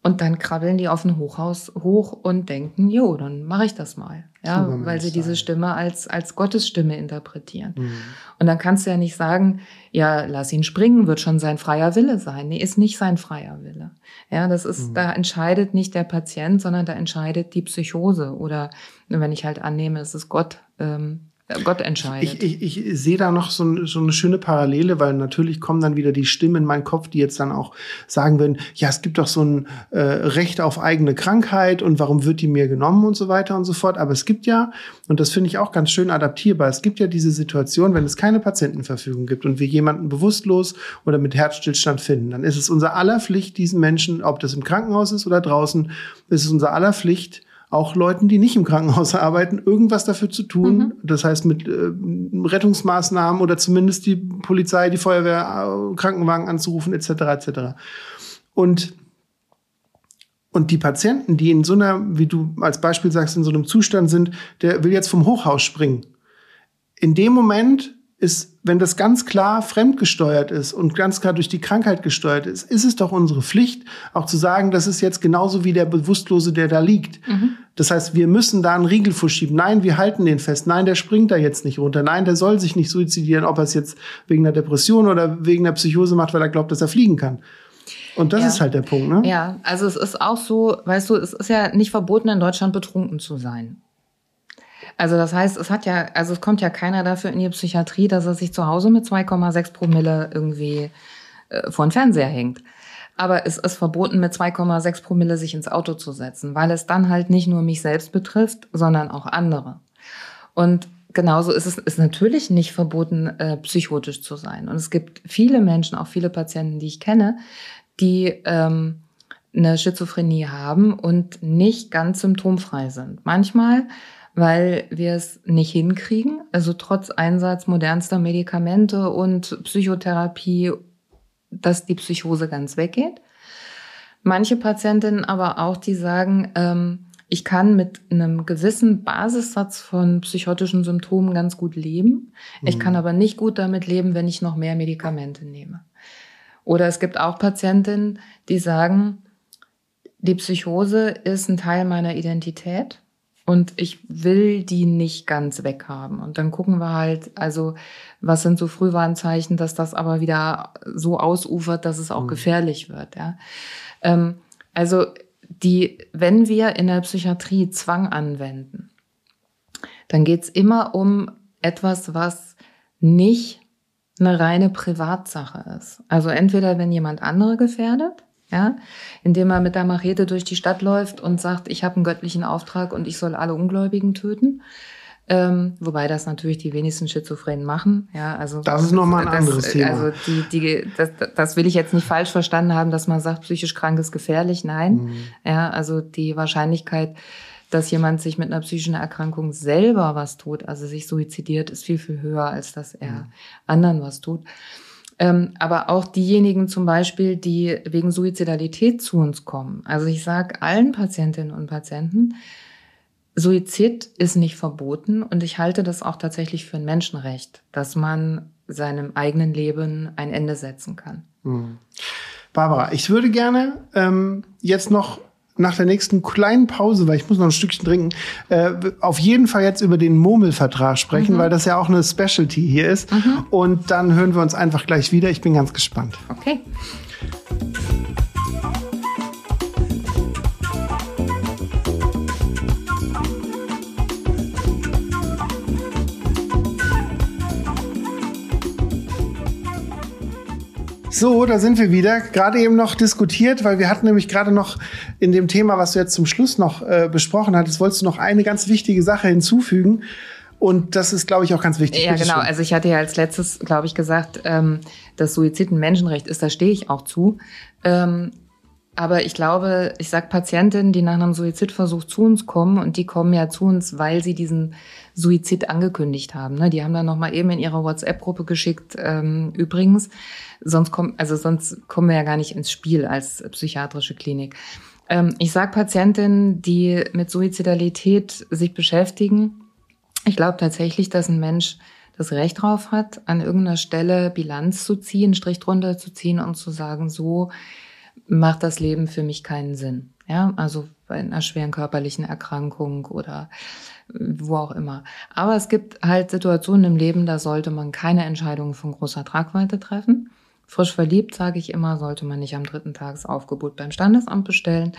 Und dann krabbeln die auf ein Hochhaus hoch und denken, jo, dann mache ich das mal. Ja, weil sie diese Stimme als, als Gottesstimme interpretieren. Mhm. Und dann kannst du ja nicht sagen, ja, lass ihn springen, wird schon sein freier Wille sein. Nee, ist nicht sein freier Wille. Ja, das ist, mhm. da entscheidet nicht der Patient, sondern da entscheidet die Psychose. Oder wenn ich halt annehme, es ist Gott, ähm, Gott entscheidet. Ich, ich, ich sehe da noch so, so eine schöne Parallele, weil natürlich kommen dann wieder die Stimmen in meinen Kopf, die jetzt dann auch sagen würden, ja, es gibt doch so ein äh, Recht auf eigene Krankheit und warum wird die mir genommen und so weiter und so fort. Aber es gibt ja, und das finde ich auch ganz schön adaptierbar, es gibt ja diese Situation, wenn es keine Patientenverfügung gibt und wir jemanden bewusstlos oder mit Herzstillstand finden, dann ist es unser aller Pflicht, diesen Menschen, ob das im Krankenhaus ist oder draußen, ist es unser aller Pflicht, auch Leuten, die nicht im Krankenhaus arbeiten, irgendwas dafür zu tun. Mhm. Das heißt mit äh, Rettungsmaßnahmen oder zumindest die Polizei, die Feuerwehr, äh, Krankenwagen anzurufen etc. etc. Und und die Patienten, die in so einer, wie du als Beispiel sagst, in so einem Zustand sind, der will jetzt vom Hochhaus springen. In dem Moment ist, wenn das ganz klar fremdgesteuert ist und ganz klar durch die Krankheit gesteuert ist, ist es doch unsere Pflicht, auch zu sagen, das ist jetzt genauso wie der Bewusstlose, der da liegt. Mhm. Das heißt, wir müssen da einen Riegel vorschieben. Nein, wir halten den fest. Nein, der springt da jetzt nicht runter. Nein, der soll sich nicht suizidieren, ob er es jetzt wegen einer Depression oder wegen einer Psychose macht, weil er glaubt, dass er fliegen kann. Und das ja. ist halt der Punkt, ne? Ja, also es ist auch so, weißt du, es ist ja nicht verboten, in Deutschland betrunken zu sein. Also das heißt, es hat ja, also es kommt ja keiner dafür in die Psychiatrie, dass er sich zu Hause mit 2,6 Promille irgendwie äh, vor den Fernseher hängt. Aber es ist verboten, mit 2,6 Promille sich ins Auto zu setzen, weil es dann halt nicht nur mich selbst betrifft, sondern auch andere. Und genauso ist es ist natürlich nicht verboten, äh, psychotisch zu sein. Und es gibt viele Menschen, auch viele Patienten, die ich kenne, die ähm, eine Schizophrenie haben und nicht ganz symptomfrei sind. Manchmal weil wir es nicht hinkriegen. Also trotz Einsatz modernster Medikamente und Psychotherapie, dass die Psychose ganz weggeht. Manche Patientinnen aber auch, die sagen, ähm, ich kann mit einem gewissen Basissatz von psychotischen Symptomen ganz gut leben. Mhm. Ich kann aber nicht gut damit leben, wenn ich noch mehr Medikamente nehme. Oder es gibt auch Patientinnen, die sagen, die Psychose ist ein Teil meiner Identität und ich will die nicht ganz weghaben. Und dann gucken wir halt, also was sind so Frühwarnzeichen, dass das aber wieder so ausufert, dass es auch mhm. gefährlich wird. Ja? Ähm, also die, wenn wir in der Psychiatrie Zwang anwenden, dann geht's immer um etwas, was nicht eine reine Privatsache ist. Also entweder wenn jemand andere gefährdet, ja, indem er mit der Machete durch die Stadt läuft und sagt, ich habe einen göttlichen Auftrag und ich soll alle Ungläubigen töten. Ähm, wobei das natürlich die wenigsten Schizophrenen machen. Ja, also das ist nochmal ein das, anderes Thema. Also die, die, das, das will ich jetzt nicht falsch verstanden haben, dass man sagt, psychisch krank ist gefährlich. Nein. Mhm. Ja, also die Wahrscheinlichkeit, dass jemand sich mit einer psychischen Erkrankung selber was tut, also sich suizidiert, ist viel, viel höher, als dass er mhm. anderen was tut. Ähm, aber auch diejenigen zum Beispiel, die wegen Suizidalität zu uns kommen. Also ich sage allen Patientinnen und Patienten, Suizid ist nicht verboten und ich halte das auch tatsächlich für ein Menschenrecht, dass man seinem eigenen Leben ein Ende setzen kann. Mhm. Barbara, ich würde gerne ähm, jetzt noch nach der nächsten kleinen Pause, weil ich muss noch ein Stückchen trinken, äh, auf jeden Fall jetzt über den Murmelvertrag sprechen, mhm. weil das ja auch eine Specialty hier ist. Mhm. Und dann hören wir uns einfach gleich wieder. Ich bin ganz gespannt. Okay. So, da sind wir wieder. Gerade eben noch diskutiert, weil wir hatten nämlich gerade noch in dem Thema, was du jetzt zum Schluss noch äh, besprochen hattest, wolltest du noch eine ganz wichtige Sache hinzufügen. Und das ist, glaube ich, auch ganz wichtig. Ja, genau. Also ich hatte ja als letztes, glaube ich, gesagt, ähm, dass Suizid ein Menschenrecht ist. Da stehe ich auch zu. Ähm, aber ich glaube, ich sag Patientinnen, die nach einem Suizidversuch zu uns kommen und die kommen ja zu uns, weil sie diesen Suizid angekündigt haben. Ne? Die haben dann noch mal eben in ihre WhatsApp-Gruppe geschickt. Ähm, übrigens, sonst kommen, also sonst kommen wir ja gar nicht ins Spiel als psychiatrische Klinik. Ähm, ich sage Patientinnen, die mit Suizidalität sich beschäftigen, ich glaube tatsächlich, dass ein Mensch das Recht drauf hat, an irgendeiner Stelle Bilanz zu ziehen, Strich drunter zu ziehen und zu sagen, so macht das Leben für mich keinen Sinn. Ja, also bei einer schweren körperlichen Erkrankung oder wo auch immer. Aber es gibt halt Situationen im Leben, da sollte man keine Entscheidungen von großer Tragweite treffen Frisch verliebt, sage ich immer, sollte man nicht am dritten Tagesaufgebot beim Standesamt bestellen.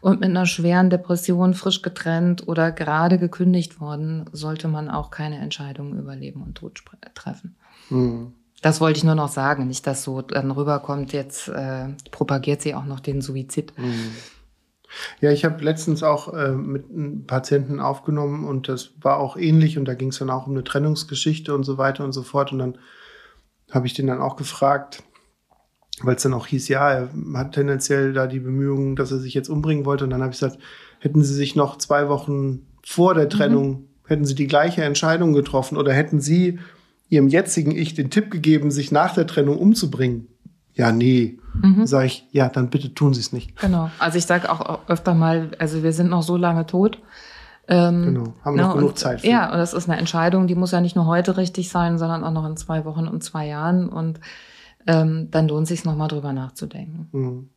Und mit einer schweren Depression, frisch getrennt oder gerade gekündigt worden, sollte man auch keine Entscheidungen über Leben und Tod treffen. Mhm. Das wollte ich nur noch sagen, nicht, dass so dann rüberkommt, jetzt äh, propagiert sie auch noch den Suizid. Mhm. Ja, ich habe letztens auch äh, mit einem Patienten aufgenommen und das war auch ähnlich und da ging es dann auch um eine Trennungsgeschichte und so weiter und so fort. Und dann habe ich den dann auch gefragt, weil es dann auch hieß, ja, er hat tendenziell da die Bemühungen, dass er sich jetzt umbringen wollte. Und dann habe ich gesagt, hätten Sie sich noch zwei Wochen vor der Trennung, mhm. hätten Sie die gleiche Entscheidung getroffen oder hätten Sie Ihrem jetzigen Ich den Tipp gegeben, sich nach der Trennung umzubringen? Ja, nee. Mhm. Sage ich, ja, dann bitte tun Sie es nicht. Genau. Also ich sage auch öfter mal, also wir sind noch so lange tot. Ähm, genau, haben noch ne, genug und, Zeit. Für. Ja, und das ist eine Entscheidung, die muss ja nicht nur heute richtig sein, sondern auch noch in zwei Wochen und zwei Jahren. Und ähm, dann lohnt sich nochmal drüber nachzudenken. Mhm.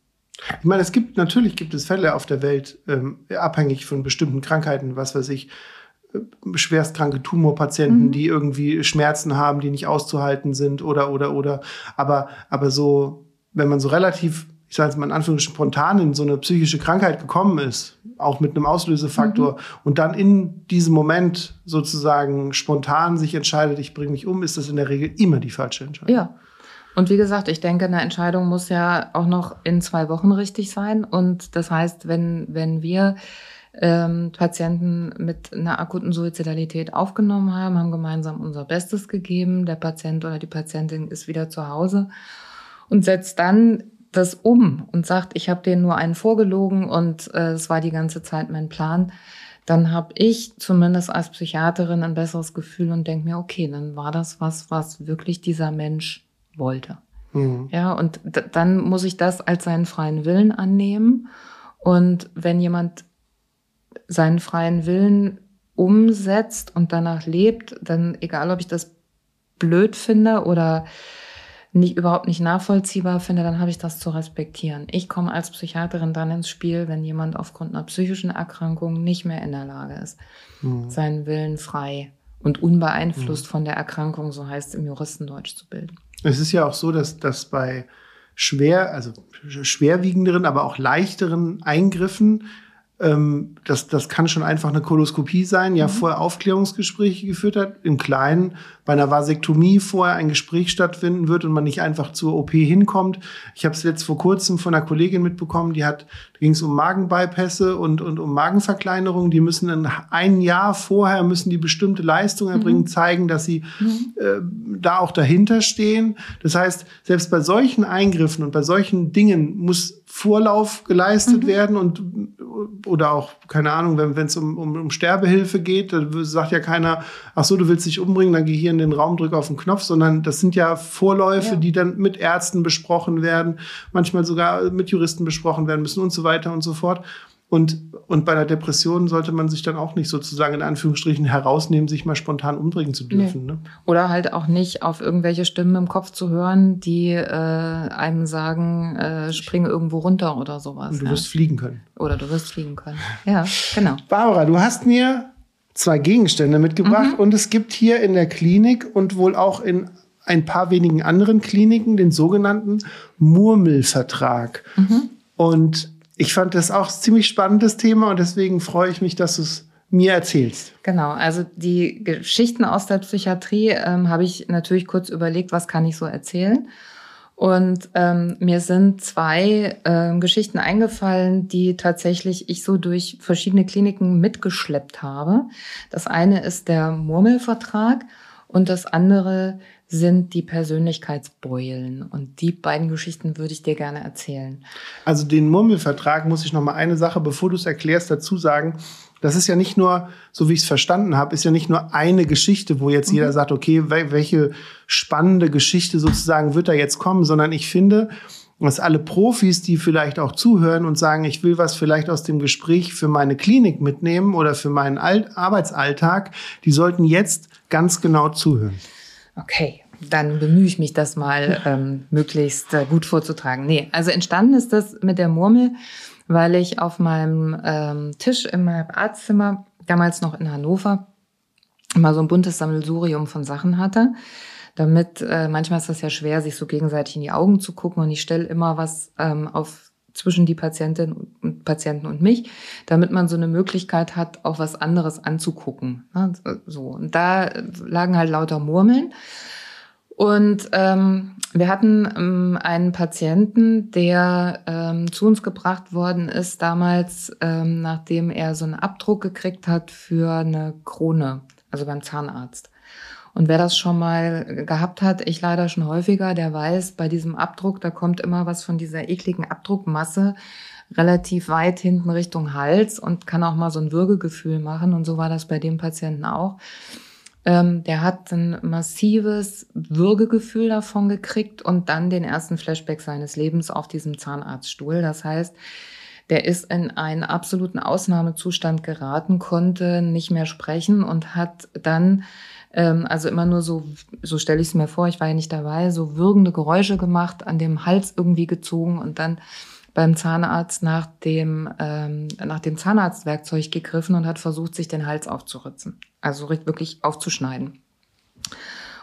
Ich meine, es gibt natürlich gibt es Fälle auf der Welt, ähm, abhängig von bestimmten Krankheiten, was weiß ich, schwerstkranke Tumorpatienten, mhm. die irgendwie Schmerzen haben, die nicht auszuhalten sind oder oder oder. Aber aber so, wenn man so relativ, ich sage jetzt mal in Anführungsstrichen spontan in so eine psychische Krankheit gekommen ist, auch mit einem Auslösefaktor mhm. und dann in diesem Moment sozusagen spontan sich entscheidet, ich bringe mich um, ist das in der Regel immer die falsche Entscheidung. Ja. Und wie gesagt, ich denke, eine Entscheidung muss ja auch noch in zwei Wochen richtig sein. Und das heißt, wenn, wenn wir ähm, Patienten mit einer akuten Suizidalität aufgenommen haben, haben gemeinsam unser Bestes gegeben, der Patient oder die Patientin ist wieder zu Hause und setzt dann das um und sagt, ich habe denen nur einen vorgelogen und äh, es war die ganze Zeit mein Plan, dann habe ich zumindest als Psychiaterin ein besseres Gefühl und denke mir, okay, dann war das was, was wirklich dieser Mensch wollte. Mhm. Ja, und dann muss ich das als seinen freien Willen annehmen. Und wenn jemand seinen freien Willen umsetzt und danach lebt, dann egal, ob ich das blöd finde oder nicht, überhaupt nicht nachvollziehbar finde, dann habe ich das zu respektieren. Ich komme als Psychiaterin dann ins Spiel, wenn jemand aufgrund einer psychischen Erkrankung nicht mehr in der Lage ist, mhm. seinen Willen frei und unbeeinflusst mhm. von der Erkrankung, so heißt es im Juristendeutsch, zu bilden. Es ist ja auch so, dass, dass bei schwer, also schwerwiegenderen, aber auch leichteren Eingriffen ähm, das, das kann schon einfach eine Koloskopie sein, ja, mhm. vorher Aufklärungsgespräche geführt hat, im Kleinen bei einer Vasektomie vorher ein Gespräch stattfinden wird und man nicht einfach zur OP hinkommt. Ich habe es jetzt vor kurzem von einer Kollegin mitbekommen, die hat, da ging es um Magenbypässe und, und um Magenverkleinerung. Die müssen in ein Jahr vorher müssen die bestimmte Leistungen erbringen, mhm. zeigen, dass sie mhm. äh, da auch dahinter stehen. Das heißt, selbst bei solchen Eingriffen und bei solchen Dingen muss Vorlauf geleistet mhm. werden und oder auch, keine Ahnung, wenn es um, um, um Sterbehilfe geht, dann sagt ja keiner, ach so, du willst dich umbringen, dann geh hier in den Raum, drück auf den Knopf, sondern das sind ja Vorläufe, ja. die dann mit Ärzten besprochen werden, manchmal sogar mit Juristen besprochen werden müssen und so weiter und so fort. Und, und bei der Depression sollte man sich dann auch nicht sozusagen in Anführungsstrichen herausnehmen, sich mal spontan umbringen zu dürfen. Nee. Ne? Oder halt auch nicht auf irgendwelche Stimmen im Kopf zu hören, die äh, einem sagen, äh, springe irgendwo runter oder sowas. Und du ja. wirst fliegen können. Oder du wirst fliegen können. Ja, genau. Barbara, du hast mir zwei Gegenstände mitgebracht mhm. und es gibt hier in der Klinik und wohl auch in ein paar wenigen anderen Kliniken den sogenannten Murmelvertrag. Mhm. Und ich fand das auch ein ziemlich spannendes Thema und deswegen freue ich mich, dass du es mir erzählst. Genau, also die Geschichten aus der Psychiatrie ähm, habe ich natürlich kurz überlegt, was kann ich so erzählen. Und ähm, mir sind zwei ähm, Geschichten eingefallen, die tatsächlich ich so durch verschiedene Kliniken mitgeschleppt habe. Das eine ist der Murmelvertrag und das andere sind die Persönlichkeitsbeulen. Und die beiden Geschichten würde ich dir gerne erzählen. Also den Murmelvertrag muss ich noch mal eine Sache, bevor du es erklärst, dazu sagen. Das ist ja nicht nur, so wie ich es verstanden habe, ist ja nicht nur eine Geschichte, wo jetzt mhm. jeder sagt, okay, welche spannende Geschichte sozusagen wird da jetzt kommen, sondern ich finde, dass alle Profis, die vielleicht auch zuhören und sagen, ich will was vielleicht aus dem Gespräch für meine Klinik mitnehmen oder für meinen Arbeitsalltag, die sollten jetzt ganz genau zuhören. Okay, dann bemühe ich mich, das mal ähm, möglichst äh, gut vorzutragen. Nee, also entstanden ist das mit der Murmel, weil ich auf meinem ähm, Tisch in meinem Arztzimmer, damals noch in Hannover, mal so ein buntes Sammelsurium von Sachen hatte. damit, äh, manchmal ist das ja schwer, sich so gegenseitig in die Augen zu gucken und ich stelle immer was ähm, auf zwischen die Patientin und Patienten und mich, damit man so eine Möglichkeit hat, auch was anderes anzugucken. Ne? So und da lagen halt lauter Murmeln und ähm, wir hatten ähm, einen Patienten, der ähm, zu uns gebracht worden ist damals, ähm, nachdem er so einen Abdruck gekriegt hat für eine Krone, also beim Zahnarzt. Und wer das schon mal gehabt hat, ich leider schon häufiger, der weiß, bei diesem Abdruck, da kommt immer was von dieser ekligen Abdruckmasse relativ weit hinten Richtung Hals und kann auch mal so ein Würgegefühl machen. Und so war das bei dem Patienten auch. Ähm, der hat ein massives Würgegefühl davon gekriegt und dann den ersten Flashback seines Lebens auf diesem Zahnarztstuhl. Das heißt, der ist in einen absoluten Ausnahmezustand geraten, konnte nicht mehr sprechen und hat dann ähm, also immer nur so, so stelle ich es mir vor, ich war ja nicht dabei, so würgende Geräusche gemacht, an dem Hals irgendwie gezogen und dann beim Zahnarzt nach dem, ähm, nach dem Zahnarztwerkzeug gegriffen und hat versucht, sich den Hals aufzuritzen. Also wirklich aufzuschneiden.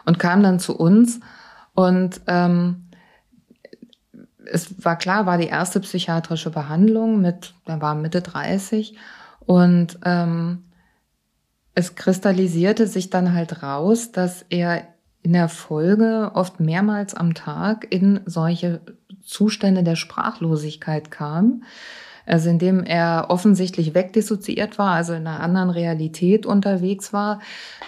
Und kam dann zu uns und ähm, es war klar, war die erste psychiatrische Behandlung mit, der war Mitte 30 und ähm, es kristallisierte sich dann halt raus, dass er in der Folge oft mehrmals am Tag in solche Zustände der Sprachlosigkeit kam. Also indem er offensichtlich wegdissoziiert war, also in einer anderen Realität unterwegs war,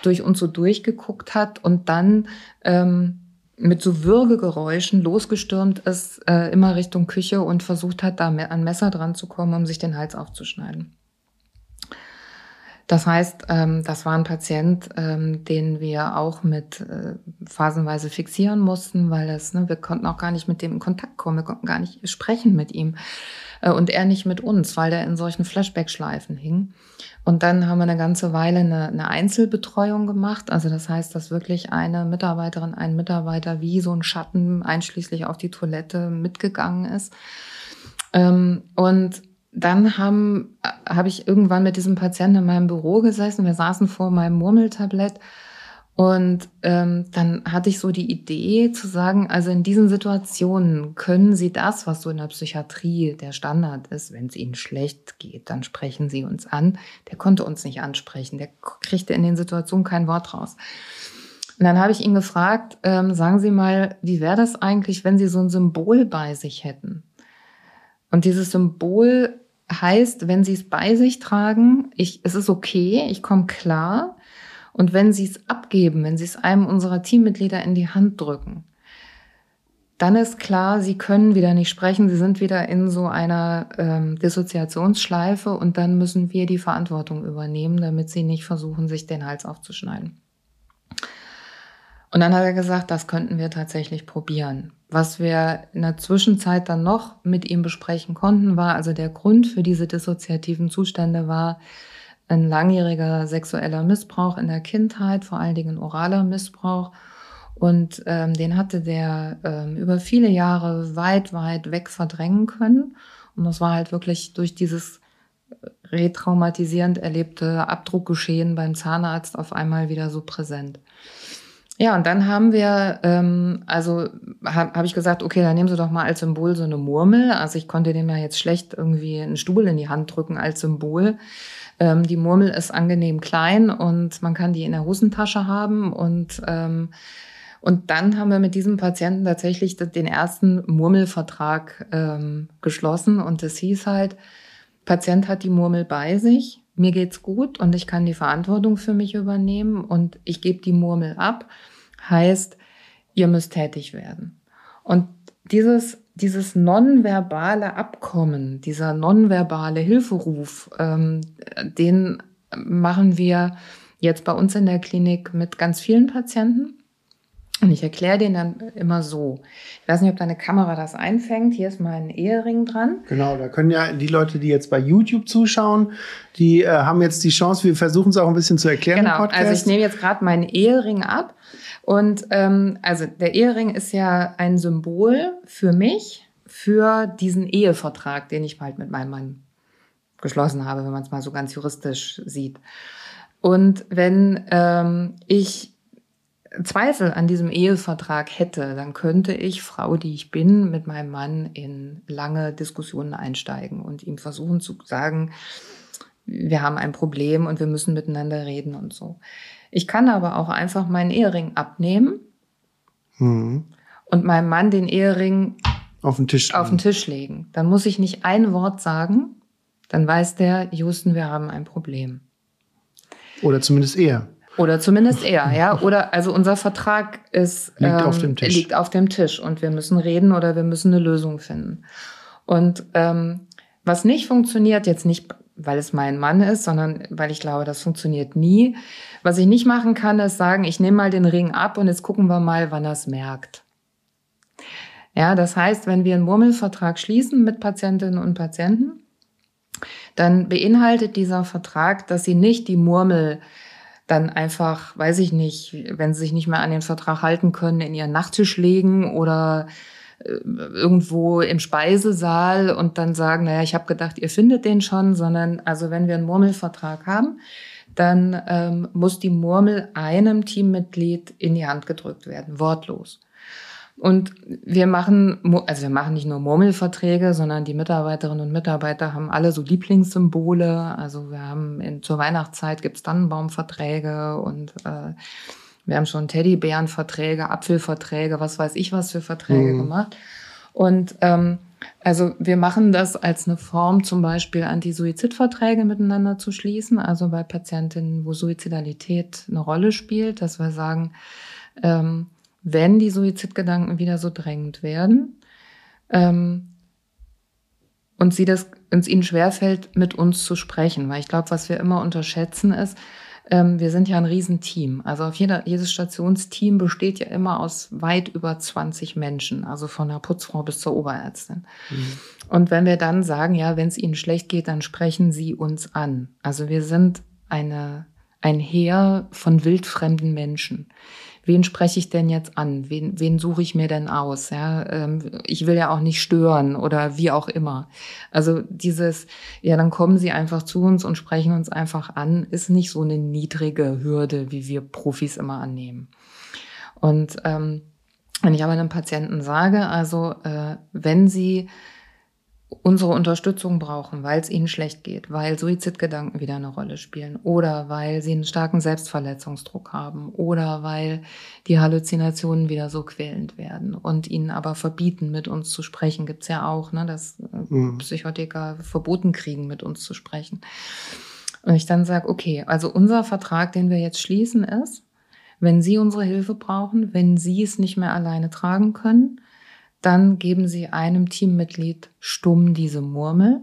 durch uns so durchgeguckt hat und dann ähm, mit so Würgegeräuschen losgestürmt ist, äh, immer Richtung Küche und versucht hat, da an Messer dran zu kommen, um sich den Hals aufzuschneiden. Das heißt, ähm, das war ein Patient, ähm, den wir auch mit äh, phasenweise fixieren mussten, weil es, ne, wir konnten auch gar nicht mit dem in Kontakt kommen, wir konnten gar nicht sprechen mit ihm äh, und er nicht mit uns, weil der in solchen Flashback-Schleifen hing. Und dann haben wir eine ganze Weile eine, eine Einzelbetreuung gemacht. Also das heißt, dass wirklich eine Mitarbeiterin, ein Mitarbeiter wie so ein Schatten einschließlich auf die Toilette mitgegangen ist. Ähm, und dann haben, habe ich irgendwann mit diesem Patienten in meinem Büro gesessen. Wir saßen vor meinem Murmeltablett. Und ähm, dann hatte ich so die Idee zu sagen, also in diesen Situationen können Sie das, was so in der Psychiatrie der Standard ist, wenn es Ihnen schlecht geht, dann sprechen Sie uns an. Der konnte uns nicht ansprechen, der kriegte in den Situationen kein Wort raus. Und dann habe ich ihn gefragt, ähm, sagen Sie mal, wie wäre das eigentlich, wenn Sie so ein Symbol bei sich hätten? Und dieses Symbol heißt, wenn Sie es bei sich tragen, ich, es ist okay, ich komme klar. Und wenn Sie es abgeben, wenn Sie es einem unserer Teammitglieder in die Hand drücken, dann ist klar, Sie können wieder nicht sprechen, Sie sind wieder in so einer ähm, Dissoziationsschleife und dann müssen wir die Verantwortung übernehmen, damit Sie nicht versuchen, sich den Hals aufzuschneiden. Und dann hat er gesagt, das könnten wir tatsächlich probieren. Was wir in der Zwischenzeit dann noch mit ihm besprechen konnten, war also der Grund für diese dissoziativen Zustände war ein langjähriger sexueller Missbrauch in der Kindheit, vor allen Dingen oraler Missbrauch. Und ähm, den hatte der ähm, über viele Jahre weit, weit weg verdrängen können. Und das war halt wirklich durch dieses retraumatisierend erlebte Abdruckgeschehen beim Zahnarzt auf einmal wieder so präsent. Ja, und dann haben wir, ähm, also habe hab ich gesagt, okay, dann nehmen Sie doch mal als Symbol so eine Murmel. Also ich konnte dem ja jetzt schlecht irgendwie einen Stuhl in die Hand drücken als Symbol. Ähm, die Murmel ist angenehm klein und man kann die in der Hosentasche haben und ähm, und dann haben wir mit diesem Patienten tatsächlich den ersten Murmelvertrag ähm, geschlossen und es hieß halt, Patient hat die Murmel bei sich, mir geht's gut und ich kann die Verantwortung für mich übernehmen und ich gebe die Murmel ab heißt, ihr müsst tätig werden. Und dieses, dieses nonverbale Abkommen, dieser nonverbale Hilferuf, ähm, den machen wir jetzt bei uns in der Klinik mit ganz vielen Patienten. Und ich erkläre den dann immer so. Ich weiß nicht, ob deine Kamera das einfängt. Hier ist mein Ehering dran. Genau, da können ja die Leute, die jetzt bei YouTube zuschauen, die äh, haben jetzt die Chance, wir versuchen es auch ein bisschen zu erklären. Genau, also ich nehme jetzt gerade meinen Ehering ab und ähm, also der Ehering ist ja ein Symbol für mich, für diesen Ehevertrag, den ich halt mit meinem Mann geschlossen habe, wenn man es mal so ganz juristisch sieht. Und wenn ähm, ich Zweifel an diesem Ehevertrag hätte, dann könnte ich, Frau, die ich bin, mit meinem Mann in lange Diskussionen einsteigen und ihm versuchen zu sagen, wir haben ein Problem und wir müssen miteinander reden und so. Ich kann aber auch einfach meinen Ehering abnehmen mhm. und meinem Mann den Ehering auf den, Tisch auf den Tisch legen. Dann muss ich nicht ein Wort sagen, dann weiß der, Houston, wir haben ein Problem. Oder zumindest er. Oder zumindest er, ja. Oder also unser Vertrag ist liegt, ähm, auf dem Tisch. liegt auf dem Tisch und wir müssen reden oder wir müssen eine Lösung finden. Und ähm, was nicht funktioniert, jetzt nicht, weil es mein Mann ist, sondern weil ich glaube, das funktioniert nie. Was ich nicht machen kann, ist sagen, ich nehme mal den Ring ab und jetzt gucken wir mal, wann er es merkt. Ja, das heißt, wenn wir einen Murmelvertrag schließen mit Patientinnen und Patienten, dann beinhaltet dieser Vertrag, dass sie nicht die Murmel dann einfach, weiß ich nicht, wenn sie sich nicht mehr an den Vertrag halten können, in ihren Nachttisch legen oder äh, irgendwo im Speisesaal und dann sagen, naja, ich habe gedacht, ihr findet den schon, sondern also wenn wir einen Murmelvertrag haben, dann ähm, muss die Murmel einem Teammitglied in die Hand gedrückt werden, wortlos. Und wir machen, also wir machen nicht nur Murmelverträge, sondern die Mitarbeiterinnen und Mitarbeiter haben alle so Lieblingssymbole. Also wir haben in, zur Weihnachtszeit gibt's Tannenbaumverträge und äh, wir haben schon Teddybärenverträge, Apfelverträge, was weiß ich was für Verträge mhm. gemacht. Und ähm, also wir machen das als eine Form, zum Beispiel Anti-Suizidverträge miteinander zu schließen, also bei Patientinnen, wo Suizidalität eine Rolle spielt, dass wir sagen, ähm, wenn die Suizidgedanken wieder so drängend werden ähm, und sie das uns ihnen schwerfällt, mit uns zu sprechen. Weil ich glaube, was wir immer unterschätzen ist, ähm, wir sind ja ein Riesenteam. Also auf jeder, jedes Stationsteam besteht ja immer aus weit über 20 Menschen, also von der Putzfrau bis zur Oberärztin. Mhm. Und wenn wir dann sagen, ja, wenn es ihnen schlecht geht, dann sprechen sie uns an. Also wir sind eine, ein Heer von wildfremden Menschen wen spreche ich denn jetzt an? Wen, wen suche ich mir denn aus? Ja, ähm, ich will ja auch nicht stören oder wie auch immer. Also dieses, ja, dann kommen sie einfach zu uns und sprechen uns einfach an, ist nicht so eine niedrige Hürde, wie wir Profis immer annehmen. Und ähm, wenn ich aber einem Patienten sage, also äh, wenn sie unsere Unterstützung brauchen, weil es ihnen schlecht geht, weil Suizidgedanken wieder eine Rolle spielen oder weil sie einen starken Selbstverletzungsdruck haben oder weil die Halluzinationen wieder so quälend werden und ihnen aber verbieten, mit uns zu sprechen, gibt's ja auch, ne, dass äh, mhm. Psychotiker verboten kriegen, mit uns zu sprechen. Und ich dann sage, okay, also unser Vertrag, den wir jetzt schließen, ist, wenn Sie unsere Hilfe brauchen, wenn Sie es nicht mehr alleine tragen können, dann geben Sie einem Teammitglied stumm diese Murmel.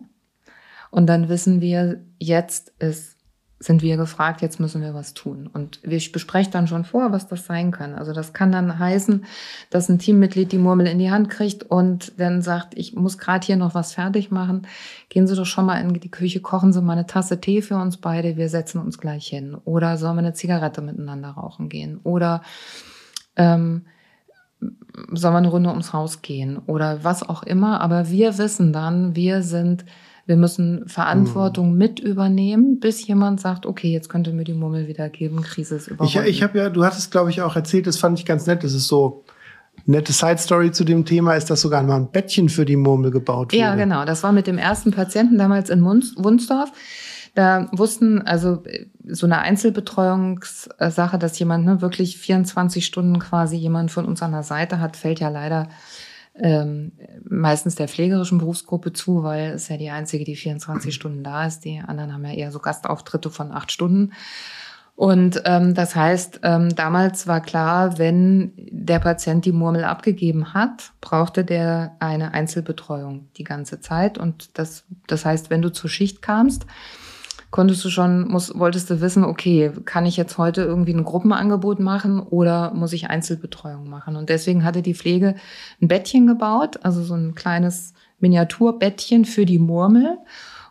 Und dann wissen wir, jetzt ist, sind wir gefragt, jetzt müssen wir was tun. Und ich bespreche dann schon vor, was das sein kann. Also das kann dann heißen, dass ein Teammitglied die Murmel in die Hand kriegt und dann sagt, ich muss gerade hier noch was fertig machen. Gehen Sie doch schon mal in die Küche, kochen Sie mal eine Tasse Tee für uns beide, wir setzen uns gleich hin. Oder sollen wir eine Zigarette miteinander rauchen gehen? Oder ähm, soll man eine Runde ums Haus gehen oder was auch immer. Aber wir wissen dann, wir sind, wir müssen Verantwortung mhm. mit übernehmen, bis jemand sagt, okay, jetzt könnte mir die Murmel wieder geben, Krise ist überwunden. Ich, ich habe ja, du hattest, glaube ich, auch erzählt, das fand ich ganz nett, das ist so nette Side Story zu dem Thema ist, dass sogar mal ein Bettchen für die Murmel gebaut wurde. Ja, genau. Das war mit dem ersten Patienten damals in Wunsdorf. Da wussten, also so eine Einzelbetreuungssache, dass jemand ne, wirklich 24 Stunden quasi jemand von uns an der Seite hat, fällt ja leider ähm, meistens der pflegerischen Berufsgruppe zu, weil es ja die einzige, die 24 Stunden da ist. Die anderen haben ja eher so Gastauftritte von acht Stunden. Und ähm, das heißt, ähm, damals war klar, wenn der Patient die Murmel abgegeben hat, brauchte der eine Einzelbetreuung die ganze Zeit. Und das, das heißt, wenn du zur Schicht kamst, konntest du schon, muss, wolltest du wissen, okay, kann ich jetzt heute irgendwie ein Gruppenangebot machen oder muss ich Einzelbetreuung machen? Und deswegen hatte die Pflege ein Bettchen gebaut, also so ein kleines Miniaturbettchen für die Murmel.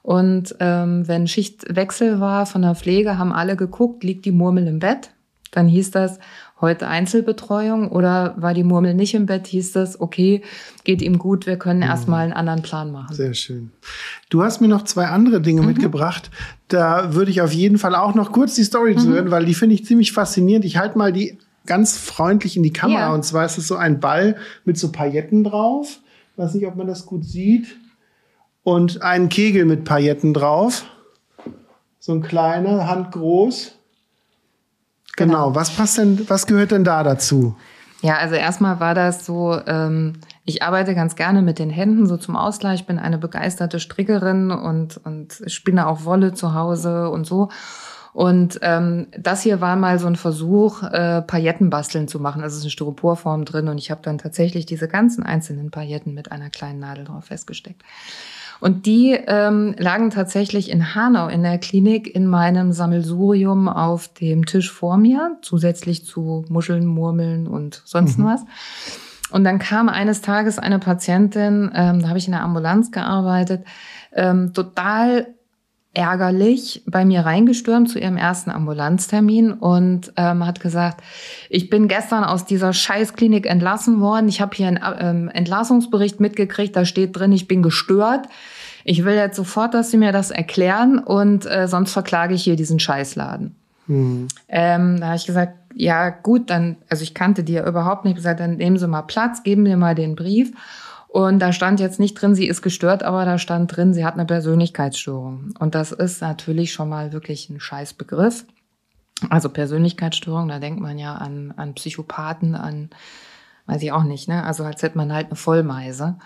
Und ähm, wenn Schichtwechsel war von der Pflege, haben alle geguckt, liegt die Murmel im Bett? Dann hieß das, heute Einzelbetreuung oder war die Murmel nicht im Bett, hieß das, okay, geht ihm gut, wir können mhm. erstmal einen anderen Plan machen. Sehr schön. Du hast mir noch zwei andere Dinge mhm. mitgebracht. Da würde ich auf jeden Fall auch noch kurz die Story mhm. zu hören, weil die finde ich ziemlich faszinierend. Ich halte mal die ganz freundlich in die Kamera. Ja. Und zwar ist es so ein Ball mit so Pailletten drauf. Ich weiß nicht, ob man das gut sieht. Und einen Kegel mit Pailletten drauf. So ein kleiner, handgroß. Genau. Genau. Was passt denn, was gehört denn da dazu? Ja, also erstmal war das so, ähm, ich arbeite ganz gerne mit den Händen, so zum Ausgleich. Ich bin eine begeisterte Strickerin und, und spinne auch Wolle zu Hause und so. Und ähm, das hier war mal so ein Versuch, äh, Pailletten basteln zu machen. Also es ist eine Styroporform drin und ich habe dann tatsächlich diese ganzen einzelnen Pailletten mit einer kleinen Nadel drauf festgesteckt. Und die ähm, lagen tatsächlich in Hanau in der Klinik in meinem Sammelsurium auf dem Tisch vor mir, zusätzlich zu Muscheln, Murmeln und sonst was. Und dann kam eines Tages eine Patientin, ähm, da habe ich in der Ambulanz gearbeitet, ähm, total ärgerlich bei mir reingestürmt zu ihrem ersten Ambulanztermin und ähm, hat gesagt, ich bin gestern aus dieser Scheißklinik entlassen worden. Ich habe hier einen ähm, Entlassungsbericht mitgekriegt, da steht drin, ich bin gestört. Ich will jetzt sofort, dass Sie mir das erklären und äh, sonst verklage ich hier diesen Scheißladen. Hm. Ähm, da habe ich gesagt, ja gut, dann, also ich kannte die ja überhaupt nicht. Ich gesagt, dann nehmen Sie mal Platz, geben mir mal den Brief. Und da stand jetzt nicht drin, sie ist gestört, aber da stand drin, sie hat eine Persönlichkeitsstörung. Und das ist natürlich schon mal wirklich ein Scheißbegriff. Also Persönlichkeitsstörung, da denkt man ja an, an Psychopathen, an, weiß ich auch nicht, ne? Also als hätte man halt eine Vollmeise.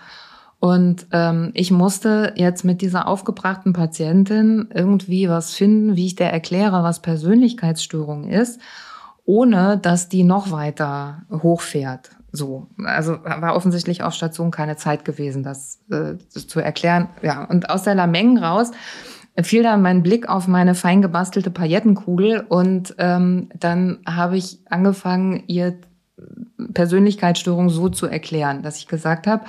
Und ähm, ich musste jetzt mit dieser aufgebrachten Patientin irgendwie was finden, wie ich der erkläre, was Persönlichkeitsstörung ist, ohne dass die noch weiter hochfährt. So, also war offensichtlich auf Station keine Zeit gewesen, das, äh, zu erklären. Ja, und aus der Lameng raus fiel dann mein Blick auf meine fein gebastelte Paillettenkugel und ähm, dann habe ich angefangen, ihr Persönlichkeitsstörung so zu erklären, dass ich gesagt habe,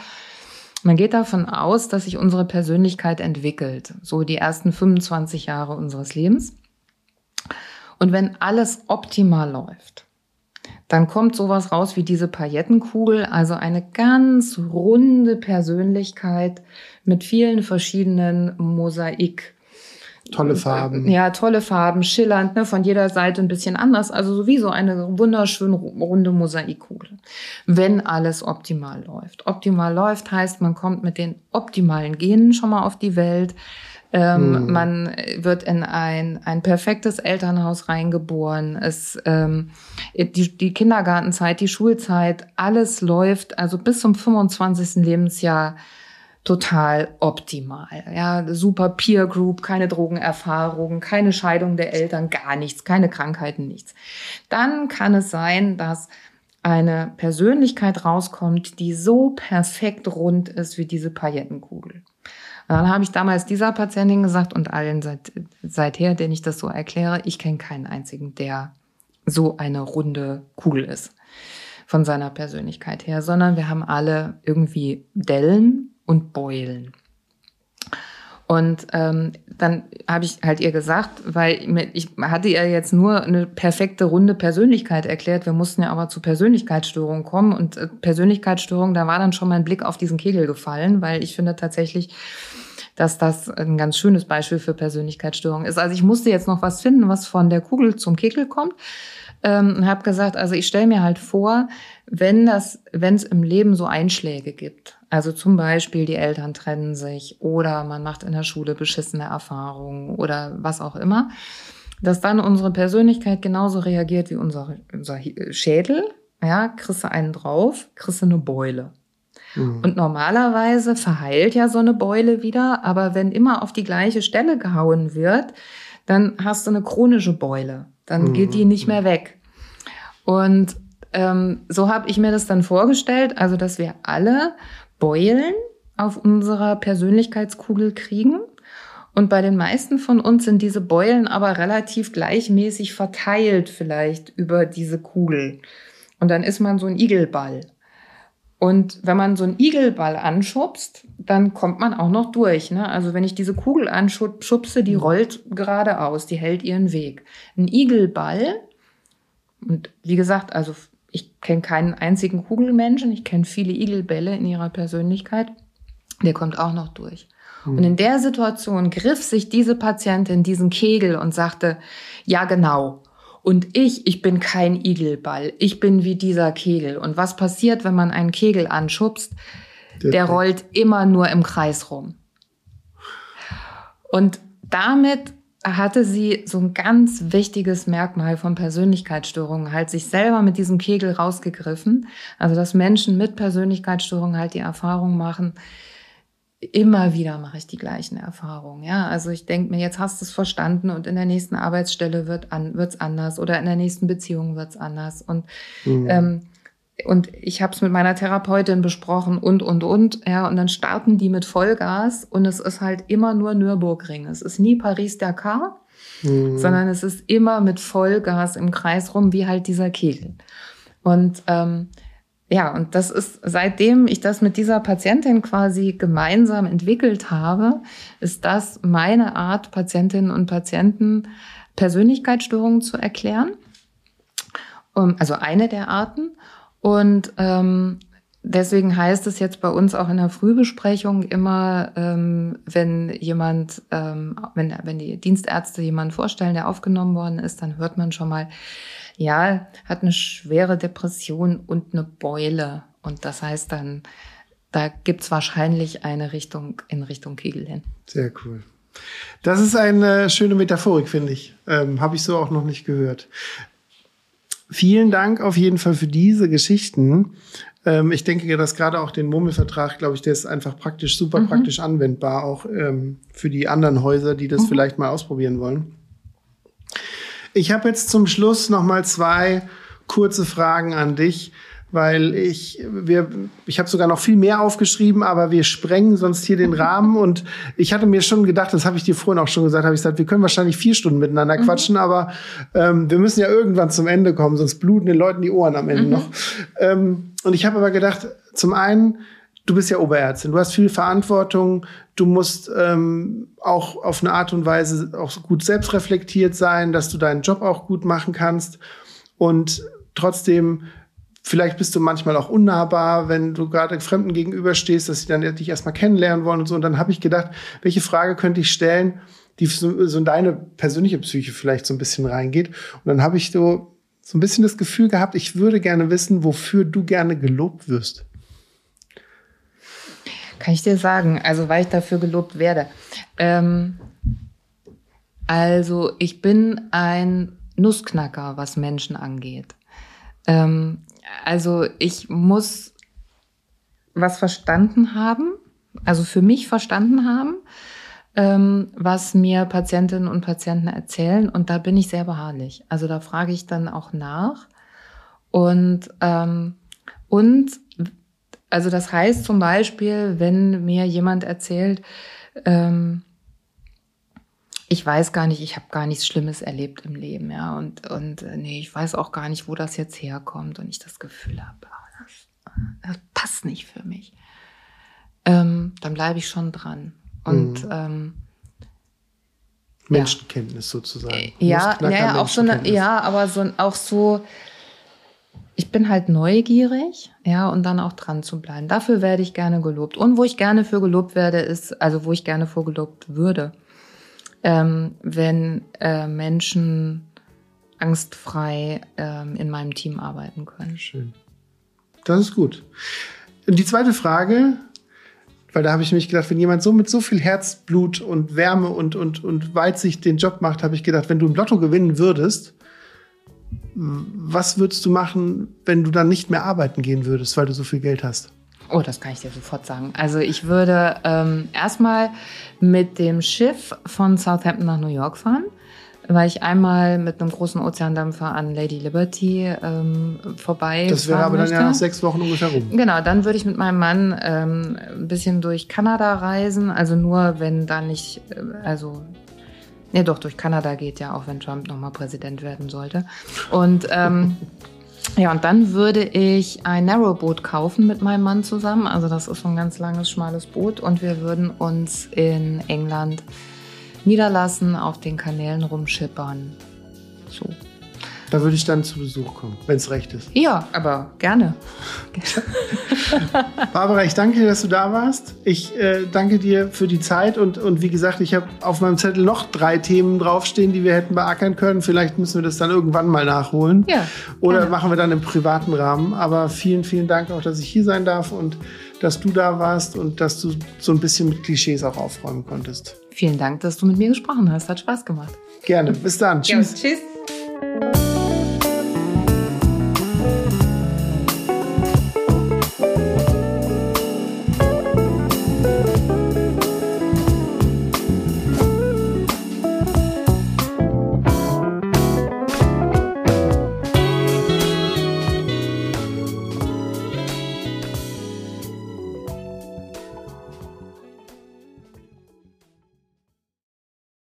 man geht davon aus, dass sich unsere Persönlichkeit entwickelt, so die ersten 25 Jahre unseres Lebens. Und wenn alles optimal läuft, dann kommt sowas raus wie diese Paillettenkugel, also eine ganz runde Persönlichkeit mit vielen verschiedenen Mosaik. Tolle Farben. Ja, tolle Farben, schillernd, ne, von jeder Seite ein bisschen anders. Also sowieso eine wunderschön runde Mosaikkugel. Wenn alles optimal läuft. Optimal läuft heißt, man kommt mit den optimalen Genen schon mal auf die Welt. Ähm, Hm. Man wird in ein, ein perfektes Elternhaus reingeboren. Es, ähm, die, die Kindergartenzeit, die Schulzeit, alles läuft also bis zum 25. Lebensjahr total optimal. Ja, super Peer Group, keine Drogenerfahrung, keine Scheidung der Eltern, gar nichts, keine Krankheiten, nichts. Dann kann es sein, dass eine Persönlichkeit rauskommt, die so perfekt rund ist wie diese Paillettenkugel. Dann habe ich damals dieser Patientin gesagt und allen seit, seither, denen ich das so erkläre, ich kenne keinen einzigen, der so eine runde Kugel ist von seiner Persönlichkeit her, sondern wir haben alle irgendwie Dellen und Beulen. Und ähm, dann habe ich halt ihr gesagt, weil ich hatte ihr jetzt nur eine perfekte runde Persönlichkeit erklärt. Wir mussten ja aber zu Persönlichkeitsstörungen kommen und äh, Persönlichkeitsstörung, da war dann schon mein Blick auf diesen Kegel gefallen, weil ich finde tatsächlich, dass das ein ganz schönes Beispiel für Persönlichkeitsstörung ist. Also ich musste jetzt noch was finden, was von der Kugel zum Kegel kommt ähm, habe gesagt, also ich stelle mir halt vor, wenn das, wenn es im Leben so Einschläge gibt, also zum Beispiel die Eltern trennen sich oder man macht in der Schule beschissene Erfahrungen oder was auch immer, dass dann unsere Persönlichkeit genauso reagiert wie unser, unser Schädel. Ja, kriegst du einen drauf, kriegst du eine Beule. Und normalerweise verheilt ja so eine Beule wieder, aber wenn immer auf die gleiche Stelle gehauen wird, dann hast du eine chronische Beule. Dann geht die nicht mehr weg. Und ähm, so habe ich mir das dann vorgestellt, also dass wir alle Beulen auf unserer Persönlichkeitskugel kriegen. Und bei den meisten von uns sind diese Beulen aber relativ gleichmäßig verteilt vielleicht über diese Kugel. Und dann ist man so ein Igelball. Und wenn man so einen Igelball anschubst, dann kommt man auch noch durch. Ne? Also wenn ich diese Kugel anschubse, die rollt geradeaus, die hält ihren Weg. Ein Igelball, und wie gesagt, also ich kenne keinen einzigen Kugelmenschen, ich kenne viele Igelbälle in ihrer Persönlichkeit, der kommt auch noch durch. Und in der Situation griff sich diese Patientin diesen Kegel und sagte, ja genau. Und ich, ich bin kein Igelball. Ich bin wie dieser Kegel. Und was passiert, wenn man einen Kegel anschubst? Der, der rollt immer nur im Kreis rum. Und damit hatte sie so ein ganz wichtiges Merkmal von Persönlichkeitsstörungen, halt sich selber mit diesem Kegel rausgegriffen. Also, dass Menschen mit Persönlichkeitsstörungen halt die Erfahrung machen, immer wieder mache ich die gleichen Erfahrungen. Ja, also ich denke mir, jetzt hast du es verstanden und in der nächsten Arbeitsstelle wird an, wird's anders oder in der nächsten Beziehung wird's anders. Und mhm. ähm, und ich habe es mit meiner Therapeutin besprochen und und und ja und dann starten die mit Vollgas und es ist halt immer nur Nürburgring. Es ist nie Paris Dakar, mhm. sondern es ist immer mit Vollgas im Kreis rum wie halt dieser Kegel. Und ähm, ja, und das ist, seitdem ich das mit dieser Patientin quasi gemeinsam entwickelt habe, ist das meine Art, Patientinnen und Patienten Persönlichkeitsstörungen zu erklären. Also eine der Arten. Und ähm, deswegen heißt es jetzt bei uns auch in der Frühbesprechung immer, ähm, wenn jemand, ähm, wenn, wenn die Dienstärzte jemanden vorstellen, der aufgenommen worden ist, dann hört man schon mal, ja, hat eine schwere Depression und eine Beule. Und das heißt dann, da gibt's wahrscheinlich eine Richtung in Richtung Kegel hin. Sehr cool. Das ist eine schöne Metaphorik, finde ich. Ähm, Habe ich so auch noch nicht gehört. Vielen Dank auf jeden Fall für diese Geschichten. Ähm, ich denke, dass gerade auch den Murmelvertrag, glaube ich, der ist einfach praktisch, super mhm. praktisch anwendbar, auch ähm, für die anderen Häuser, die das mhm. vielleicht mal ausprobieren wollen. Ich habe jetzt zum Schluss noch mal zwei kurze Fragen an dich, weil ich wir ich habe sogar noch viel mehr aufgeschrieben, aber wir sprengen sonst hier den Rahmen und ich hatte mir schon gedacht, das habe ich dir vorhin auch schon gesagt, habe ich gesagt, wir können wahrscheinlich vier Stunden miteinander mhm. quatschen, aber ähm, wir müssen ja irgendwann zum Ende kommen, sonst bluten den Leuten die Ohren am Ende mhm. noch. Ähm, und ich habe aber gedacht, zum einen du bist ja Oberärztin, du hast viel Verantwortung, du musst ähm, auch auf eine Art und Weise auch gut selbstreflektiert sein, dass du deinen Job auch gut machen kannst. Und trotzdem, vielleicht bist du manchmal auch unnahbar, wenn du gerade Fremden gegenüberstehst, dass sie dann dich erstmal kennenlernen wollen und so. Und dann habe ich gedacht, welche Frage könnte ich stellen, die so, so in deine persönliche Psyche vielleicht so ein bisschen reingeht. Und dann habe ich so, so ein bisschen das Gefühl gehabt, ich würde gerne wissen, wofür du gerne gelobt wirst. Kann ich dir sagen, also weil ich dafür gelobt werde. Ähm, also ich bin ein Nussknacker, was Menschen angeht. Ähm, also ich muss was verstanden haben, also für mich verstanden haben, ähm, was mir Patientinnen und Patienten erzählen. Und da bin ich sehr beharrlich. Also da frage ich dann auch nach. Und, ähm, und also das heißt zum Beispiel, wenn mir jemand erzählt, ähm, ich weiß gar nicht, ich habe gar nichts Schlimmes erlebt im Leben, ja, und, und äh, nee, ich weiß auch gar nicht, wo das jetzt herkommt und ich das Gefühl habe, ah, das, das, passt nicht für mich, ähm, dann bleibe ich schon dran. Und mhm. ähm, Menschenkenntnis ja. sozusagen. Äh, ja, ja, auch so eine, ja, aber so auch so, ich bin halt neugierig, ja, und dann auch dran zu bleiben. Dafür werde ich gerne gelobt. Und wo ich gerne für gelobt werde, ist, also wo ich gerne vorgelobt würde, ähm, wenn äh, Menschen angstfrei ähm, in meinem Team arbeiten können. Schön. Das ist gut. Und die zweite Frage, weil da habe ich mich gedacht, wenn jemand so mit so viel Herzblut und Wärme und, und, und Weitsicht den Job macht, habe ich gedacht, wenn du im Lotto gewinnen würdest, was würdest du machen, wenn du dann nicht mehr arbeiten gehen würdest, weil du so viel Geld hast? Oh, das kann ich dir sofort sagen. Also ich würde ähm, erstmal mit dem Schiff von Southampton nach New York fahren, weil ich einmal mit einem großen Ozeandampfer an Lady Liberty ähm, vorbei. Das wäre aber möchte. dann ja nach sechs Wochen ungefähr rum. Genau, dann würde ich mit meinem Mann ähm, ein bisschen durch Kanada reisen. Also nur, wenn da nicht, äh, also Nee, doch, durch Kanada geht ja auch, wenn Trump nochmal Präsident werden sollte. Und ähm, ja, und dann würde ich ein Narrowboot kaufen mit meinem Mann zusammen. Also das ist so ein ganz langes, schmales Boot. Und wir würden uns in England niederlassen, auf den Kanälen rumschippern. So. Da würde ich dann zu Besuch kommen, wenn es recht ist. Ja, aber gerne. Barbara, ich danke dir, dass du da warst. Ich äh, danke dir für die Zeit und, und wie gesagt, ich habe auf meinem Zettel noch drei Themen draufstehen, die wir hätten beackern können. Vielleicht müssen wir das dann irgendwann mal nachholen. Ja, Oder gerne. machen wir dann im privaten Rahmen. Aber vielen, vielen Dank auch, dass ich hier sein darf und dass du da warst und dass du so ein bisschen mit Klischees auch aufräumen konntest. Vielen Dank, dass du mit mir gesprochen hast. Hat Spaß gemacht. Gerne. Bis dann. Tschüss. Ja, tschüss.